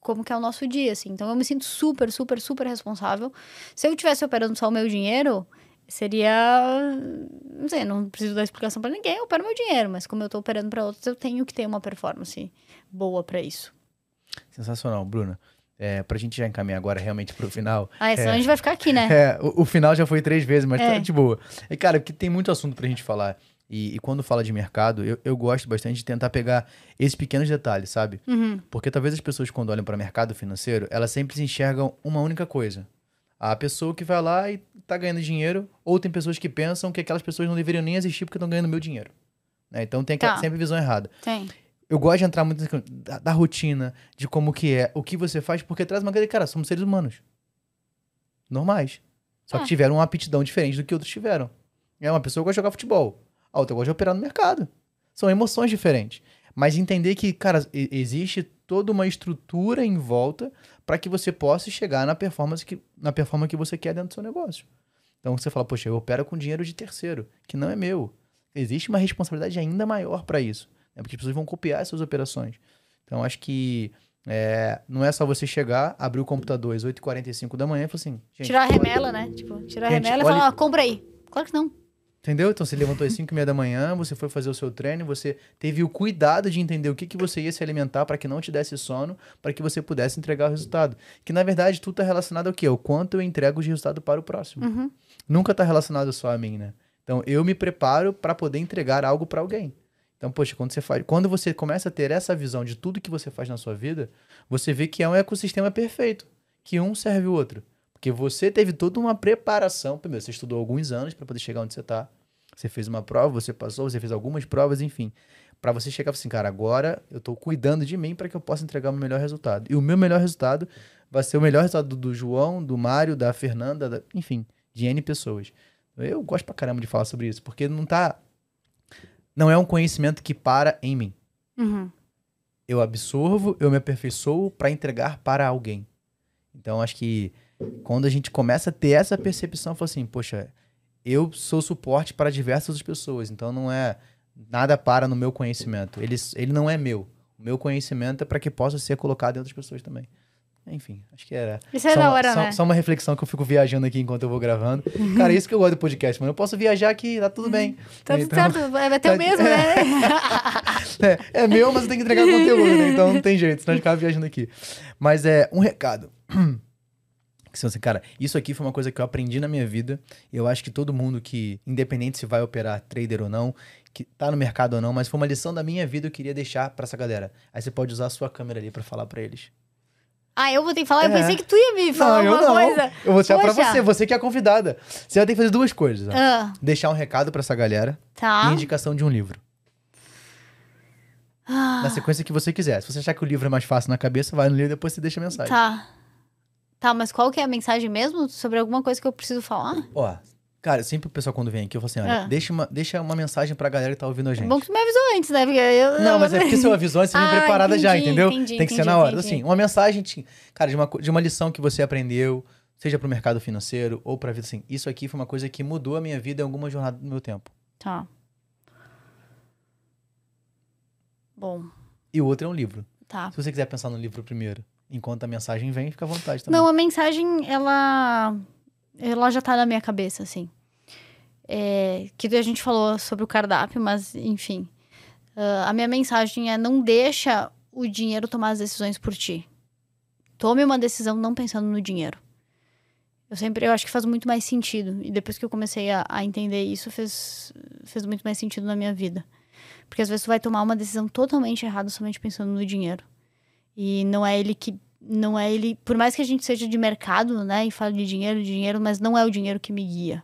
[SPEAKER 2] como que é o nosso dia, assim. Então eu me sinto super, super, super responsável. Se eu tivesse operando só o meu dinheiro, seria, não sei, não preciso dar explicação para ninguém, eu opero meu dinheiro, mas como eu tô operando para outros, eu tenho que ter uma performance boa para isso.
[SPEAKER 1] Sensacional, Bruna. É, pra gente já encaminhar agora realmente pro final.
[SPEAKER 2] Ah, senão a gente vai ficar aqui, né?
[SPEAKER 1] É, o, o final já foi três vezes, mas
[SPEAKER 2] É.
[SPEAKER 1] tá de boa. E, cara, porque tem muito assunto pra gente falar. E, e quando fala de mercado, eu, eu gosto bastante de tentar pegar esses pequenos detalhes, sabe?
[SPEAKER 2] Uhum.
[SPEAKER 1] Porque talvez as pessoas, quando olham para mercado financeiro, elas sempre se enxergam uma única coisa. A pessoa que vai lá e tá ganhando dinheiro, ou tem pessoas que pensam que aquelas pessoas não deveriam nem existir porque estão ganhando meu dinheiro. né? Então tem aquela-
[SPEAKER 2] Tá.
[SPEAKER 1] sempre visão errada.
[SPEAKER 2] Tem.
[SPEAKER 1] Eu gosto de entrar muito da, da rotina, de como que é, o que você faz, porque traz uma coisa, cara, somos seres humanos. Normais. Só que
[SPEAKER 2] É.
[SPEAKER 1] tiveram uma aptidão diferente do que outros tiveram. É uma pessoa que gosta de jogar futebol. A outra gosta de operar no mercado. São emoções diferentes. Mas entender que, cara, existe toda uma estrutura em volta para que você possa chegar na performance que, na performance que você quer dentro do seu negócio. Então você fala, poxa, eu opero com dinheiro de terceiro, que não é meu. Existe uma responsabilidade ainda maior para isso. Né? Porque as pessoas vão copiar as suas operações. Então acho que é, não é só você chegar, abrir o computador às 8h45 da manhã e falar assim.
[SPEAKER 2] Tirar a
[SPEAKER 1] olha-
[SPEAKER 2] remela, né? Tipo, tirar a remela e
[SPEAKER 1] olha-
[SPEAKER 2] falar, ó, compra aí. Claro que não.
[SPEAKER 1] Entendeu? Então você levantou às 5 e meia da manhã, você foi fazer o seu treino, você teve o cuidado de entender o que, que você ia se alimentar para que não te desse sono, para que você pudesse entregar o resultado. Que na verdade tudo está relacionado ao quê? O quanto eu entrego de resultado para o próximo.
[SPEAKER 2] Uhum.
[SPEAKER 1] Nunca está relacionado só a mim, né? Então eu me preparo para poder entregar algo para alguém. Então, poxa, quando você faz, quando você começa a ter essa visão de tudo que você faz na sua vida, você vê que é um ecossistema perfeito, que um serve o outro. Porque você teve toda uma preparação. Primeiro, você estudou alguns anos para poder chegar onde você está. Você fez uma prova, você passou, você fez algumas provas, enfim. Para você chegar assim, cara, agora eu estou cuidando de mim para que eu possa entregar o meu melhor resultado. E o meu melhor resultado vai ser o melhor resultado do, João, do Mário, da Fernanda, da, enfim, de N pessoas. Eu gosto pra caramba de falar sobre isso, porque não tá. Não é um conhecimento que para em mim.
[SPEAKER 2] Uhum.
[SPEAKER 1] Eu absorvo, eu me aperfeiçoo para entregar para alguém. Então, acho que quando a gente começa a ter essa percepção, fala assim, poxa, eu sou suporte para diversas pessoas, então não é nada para no meu conhecimento. Ele, ele não é meu. O meu conhecimento é para que possa ser colocado em outras pessoas também. Enfim, acho que era.
[SPEAKER 2] Isso é
[SPEAKER 1] só,
[SPEAKER 2] da hora,
[SPEAKER 1] só,
[SPEAKER 2] né?
[SPEAKER 1] só uma reflexão que eu fico viajando aqui enquanto eu vou gravando. Cara, isso que eu gosto do podcast, mano. Eu posso viajar aqui, tá tudo bem.
[SPEAKER 2] Tá tudo
[SPEAKER 1] Então-
[SPEAKER 2] certo, é teu
[SPEAKER 1] tá-
[SPEAKER 2] mesmo, né?
[SPEAKER 1] É, é meu, mas eu tenho que entregar conteúdo, né? Então não tem jeito, senão a gente ficava viajando aqui. Mas é um recado. Que você, cara, isso aqui foi uma coisa que eu aprendi na minha vida. Eu acho que todo mundo que, independente se vai operar trader ou não, que tá no mercado ou não, mas foi uma lição da minha vida que eu queria deixar pra essa galera. Aí você pode usar a sua câmera ali pra falar pra eles.
[SPEAKER 2] Ah, eu vou ter que falar? Eu
[SPEAKER 1] É.
[SPEAKER 2] pensei que tu ia me falar
[SPEAKER 1] eu
[SPEAKER 2] uma
[SPEAKER 1] não.
[SPEAKER 2] coisa.
[SPEAKER 1] Eu vou deixar pra
[SPEAKER 2] Poxa.
[SPEAKER 1] você, você que é a convidada. Você vai ter que fazer duas coisas. ó.
[SPEAKER 2] Ah,
[SPEAKER 1] Deixar um recado pra essa galera
[SPEAKER 2] tá.
[SPEAKER 1] e indicação de um livro.
[SPEAKER 2] Ah,
[SPEAKER 1] Na sequência que você quiser. Se você achar que o livro é mais fácil na cabeça, vai no livro e depois você deixa a mensagem.
[SPEAKER 2] tá. Tá, mas qual que é a mensagem mesmo? Sobre alguma coisa que eu preciso falar?
[SPEAKER 1] Ó, cara, sempre o pessoal quando vem aqui, eu falo assim, olha,
[SPEAKER 2] Ah.
[SPEAKER 1] deixa, uma, deixa uma mensagem pra galera que tá ouvindo a
[SPEAKER 2] É
[SPEAKER 1] gente.
[SPEAKER 2] bom que tu me avisou antes, né? Porque eu,
[SPEAKER 1] Não, mas é porque seu avisou antes, você vem
[SPEAKER 2] Ah,
[SPEAKER 1] preparada já,
[SPEAKER 2] entendi,
[SPEAKER 1] entendeu?
[SPEAKER 2] entendi,
[SPEAKER 1] Tem que ser
[SPEAKER 2] entendi,
[SPEAKER 1] na hora. Assim, uma mensagem, de- cara, de uma, de uma lição que você aprendeu, seja pro mercado financeiro ou pra vida, assim, isso aqui foi uma coisa que mudou a minha vida em alguma jornada do meu tempo.
[SPEAKER 2] Tá. Bom,
[SPEAKER 1] E o outro é um livro.
[SPEAKER 2] tá.
[SPEAKER 1] Se você quiser pensar no livro primeiro, enquanto a mensagem vem, fica à vontade também.
[SPEAKER 2] Não, a mensagem, ela. Ela já tá na minha cabeça, assim. É, que a gente falou sobre o cardápio, mas, enfim. Ah, a minha mensagem é: não deixa o dinheiro tomar as decisões por ti. Tome uma decisão não pensando no dinheiro. Eu sempre, eu acho que faz muito mais sentido. E depois que eu comecei a, a entender isso, fez, fez muito mais sentido na minha vida. Porque às vezes tu vai tomar uma decisão totalmente errada somente pensando no dinheiro. E não é ele que. Não é ele. Por mais que a gente seja de mercado, né? E fale de dinheiro, de dinheiro, mas não é o dinheiro que me guia.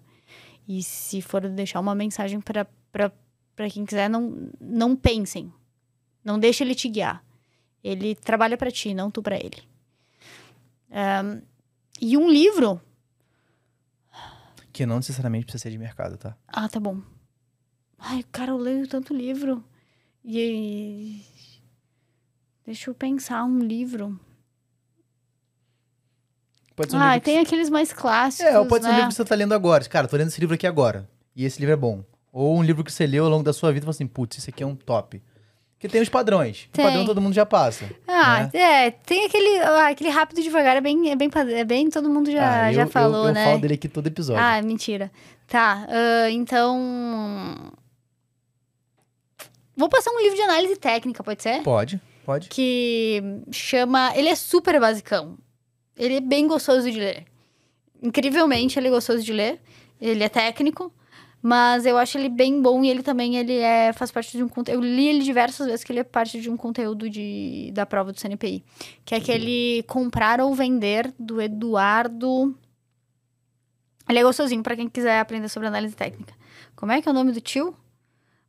[SPEAKER 2] E se for deixar uma mensagem para quem quiser, não, não pensem. Não deixe ele te guiar. Ele trabalha para ti, não tu para ele. Ahn, e um livro.
[SPEAKER 1] Que não necessariamente precisa ser de mercado, tá?
[SPEAKER 2] Ah, tá bom. Ai, cara, eu leio tanto livro. E. Deixa eu pensar um livro.
[SPEAKER 1] Pode ser um
[SPEAKER 2] Ah,
[SPEAKER 1] livro que
[SPEAKER 2] tem aqueles mais clássicos.
[SPEAKER 1] É, ou pode ser um
[SPEAKER 2] né?
[SPEAKER 1] livro que você tá lendo agora. Cara, tô lendo esse livro aqui agora. E esse livro é bom. Ou um livro que você leu ao longo da sua vida e falou assim, putz, esse aqui é um top. Porque tem os padrões.
[SPEAKER 2] Tem.
[SPEAKER 1] O padrão todo mundo já passa.
[SPEAKER 2] Ah,
[SPEAKER 1] né?
[SPEAKER 2] é, tem aquele, ah, aquele rápido e devagar, é bem, é bem, é bem, todo mundo já,
[SPEAKER 1] Ah,
[SPEAKER 2] já
[SPEAKER 1] eu,
[SPEAKER 2] falou,
[SPEAKER 1] eu, eu
[SPEAKER 2] né?
[SPEAKER 1] falo dele aqui todo episódio.
[SPEAKER 2] Ah, mentira. Tá, ah, então... Vou passar um livro de análise técnica, pode ser?
[SPEAKER 1] Pode, pode.
[SPEAKER 2] Que chama... Ele é super basicão. Ele é bem gostoso de ler. Incrivelmente, ele é gostoso de ler. Ele é técnico. Mas eu acho ele bem bom e ele também ele é, faz parte de um conteúdo. Eu li ele diversas vezes que ele é parte de um conteúdo de, da prova do CNPI. Que é aquele Comprar ou Vender do Eduardo. Ele é gostosinho pra quem quiser aprender sobre análise técnica. Como é que é o nome do tio?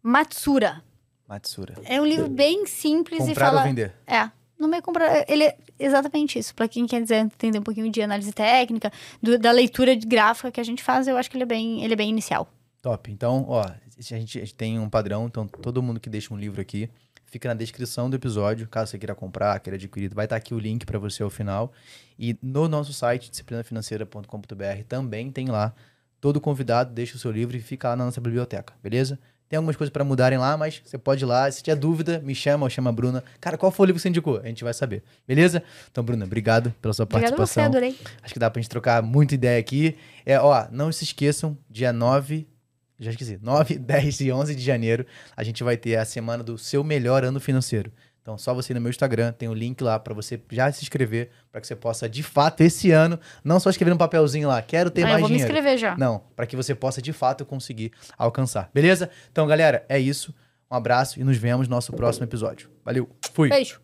[SPEAKER 2] Matsura.
[SPEAKER 1] Matsura.
[SPEAKER 2] É um livro bem simples e
[SPEAKER 1] Comprar
[SPEAKER 2] fala.
[SPEAKER 1] ou vender?
[SPEAKER 2] É. Não me comprar. Ele é exatamente isso. Pra quem quer dizer, entender um pouquinho de análise técnica, do- da leitura de gráfica que a gente faz, eu acho que ele é bem, ele é bem inicial.
[SPEAKER 1] Top. Então, ó, a gente, a gente tem um padrão, então todo mundo que deixa um livro aqui, fica na descrição do episódio, caso você queira comprar, queira adquirir, vai estar aqui o link para você ao final. E no nosso site, disciplinafinanceira.com.br, também tem lá, todo convidado deixa o seu livro e fica lá na nossa biblioteca, beleza? Tem algumas coisas para mudarem lá, mas você pode ir lá. Se tiver dúvida, me chama ou chama a Bruna. Cara, qual foi o livro que você indicou? A gente vai saber, beleza? Então, Bruna, obrigado pela sua
[SPEAKER 2] Obrigada a você,
[SPEAKER 1] participação.
[SPEAKER 2] adorei.
[SPEAKER 1] Acho que dá pra gente trocar muita ideia aqui. É, ó, não se esqueçam, dia 9, já esqueci, 9, 10 e 11 de janeiro, a gente vai ter a semana do seu melhor ano financeiro. Então, só você ir no meu Instagram, tem o link lá pra você já se inscrever, pra que você possa, de fato, esse ano, não só escrever um papelzinho lá, quero ter
[SPEAKER 2] Ah, eu
[SPEAKER 1] mais
[SPEAKER 2] vou me
[SPEAKER 1] dinheiro.
[SPEAKER 2] inscrever já.
[SPEAKER 1] Não, pra que você possa, de fato, conseguir alcançar. Beleza? Então, galera, é isso. Um abraço e nos vemos no nosso próximo episódio. Valeu. Fui.
[SPEAKER 2] Beijo.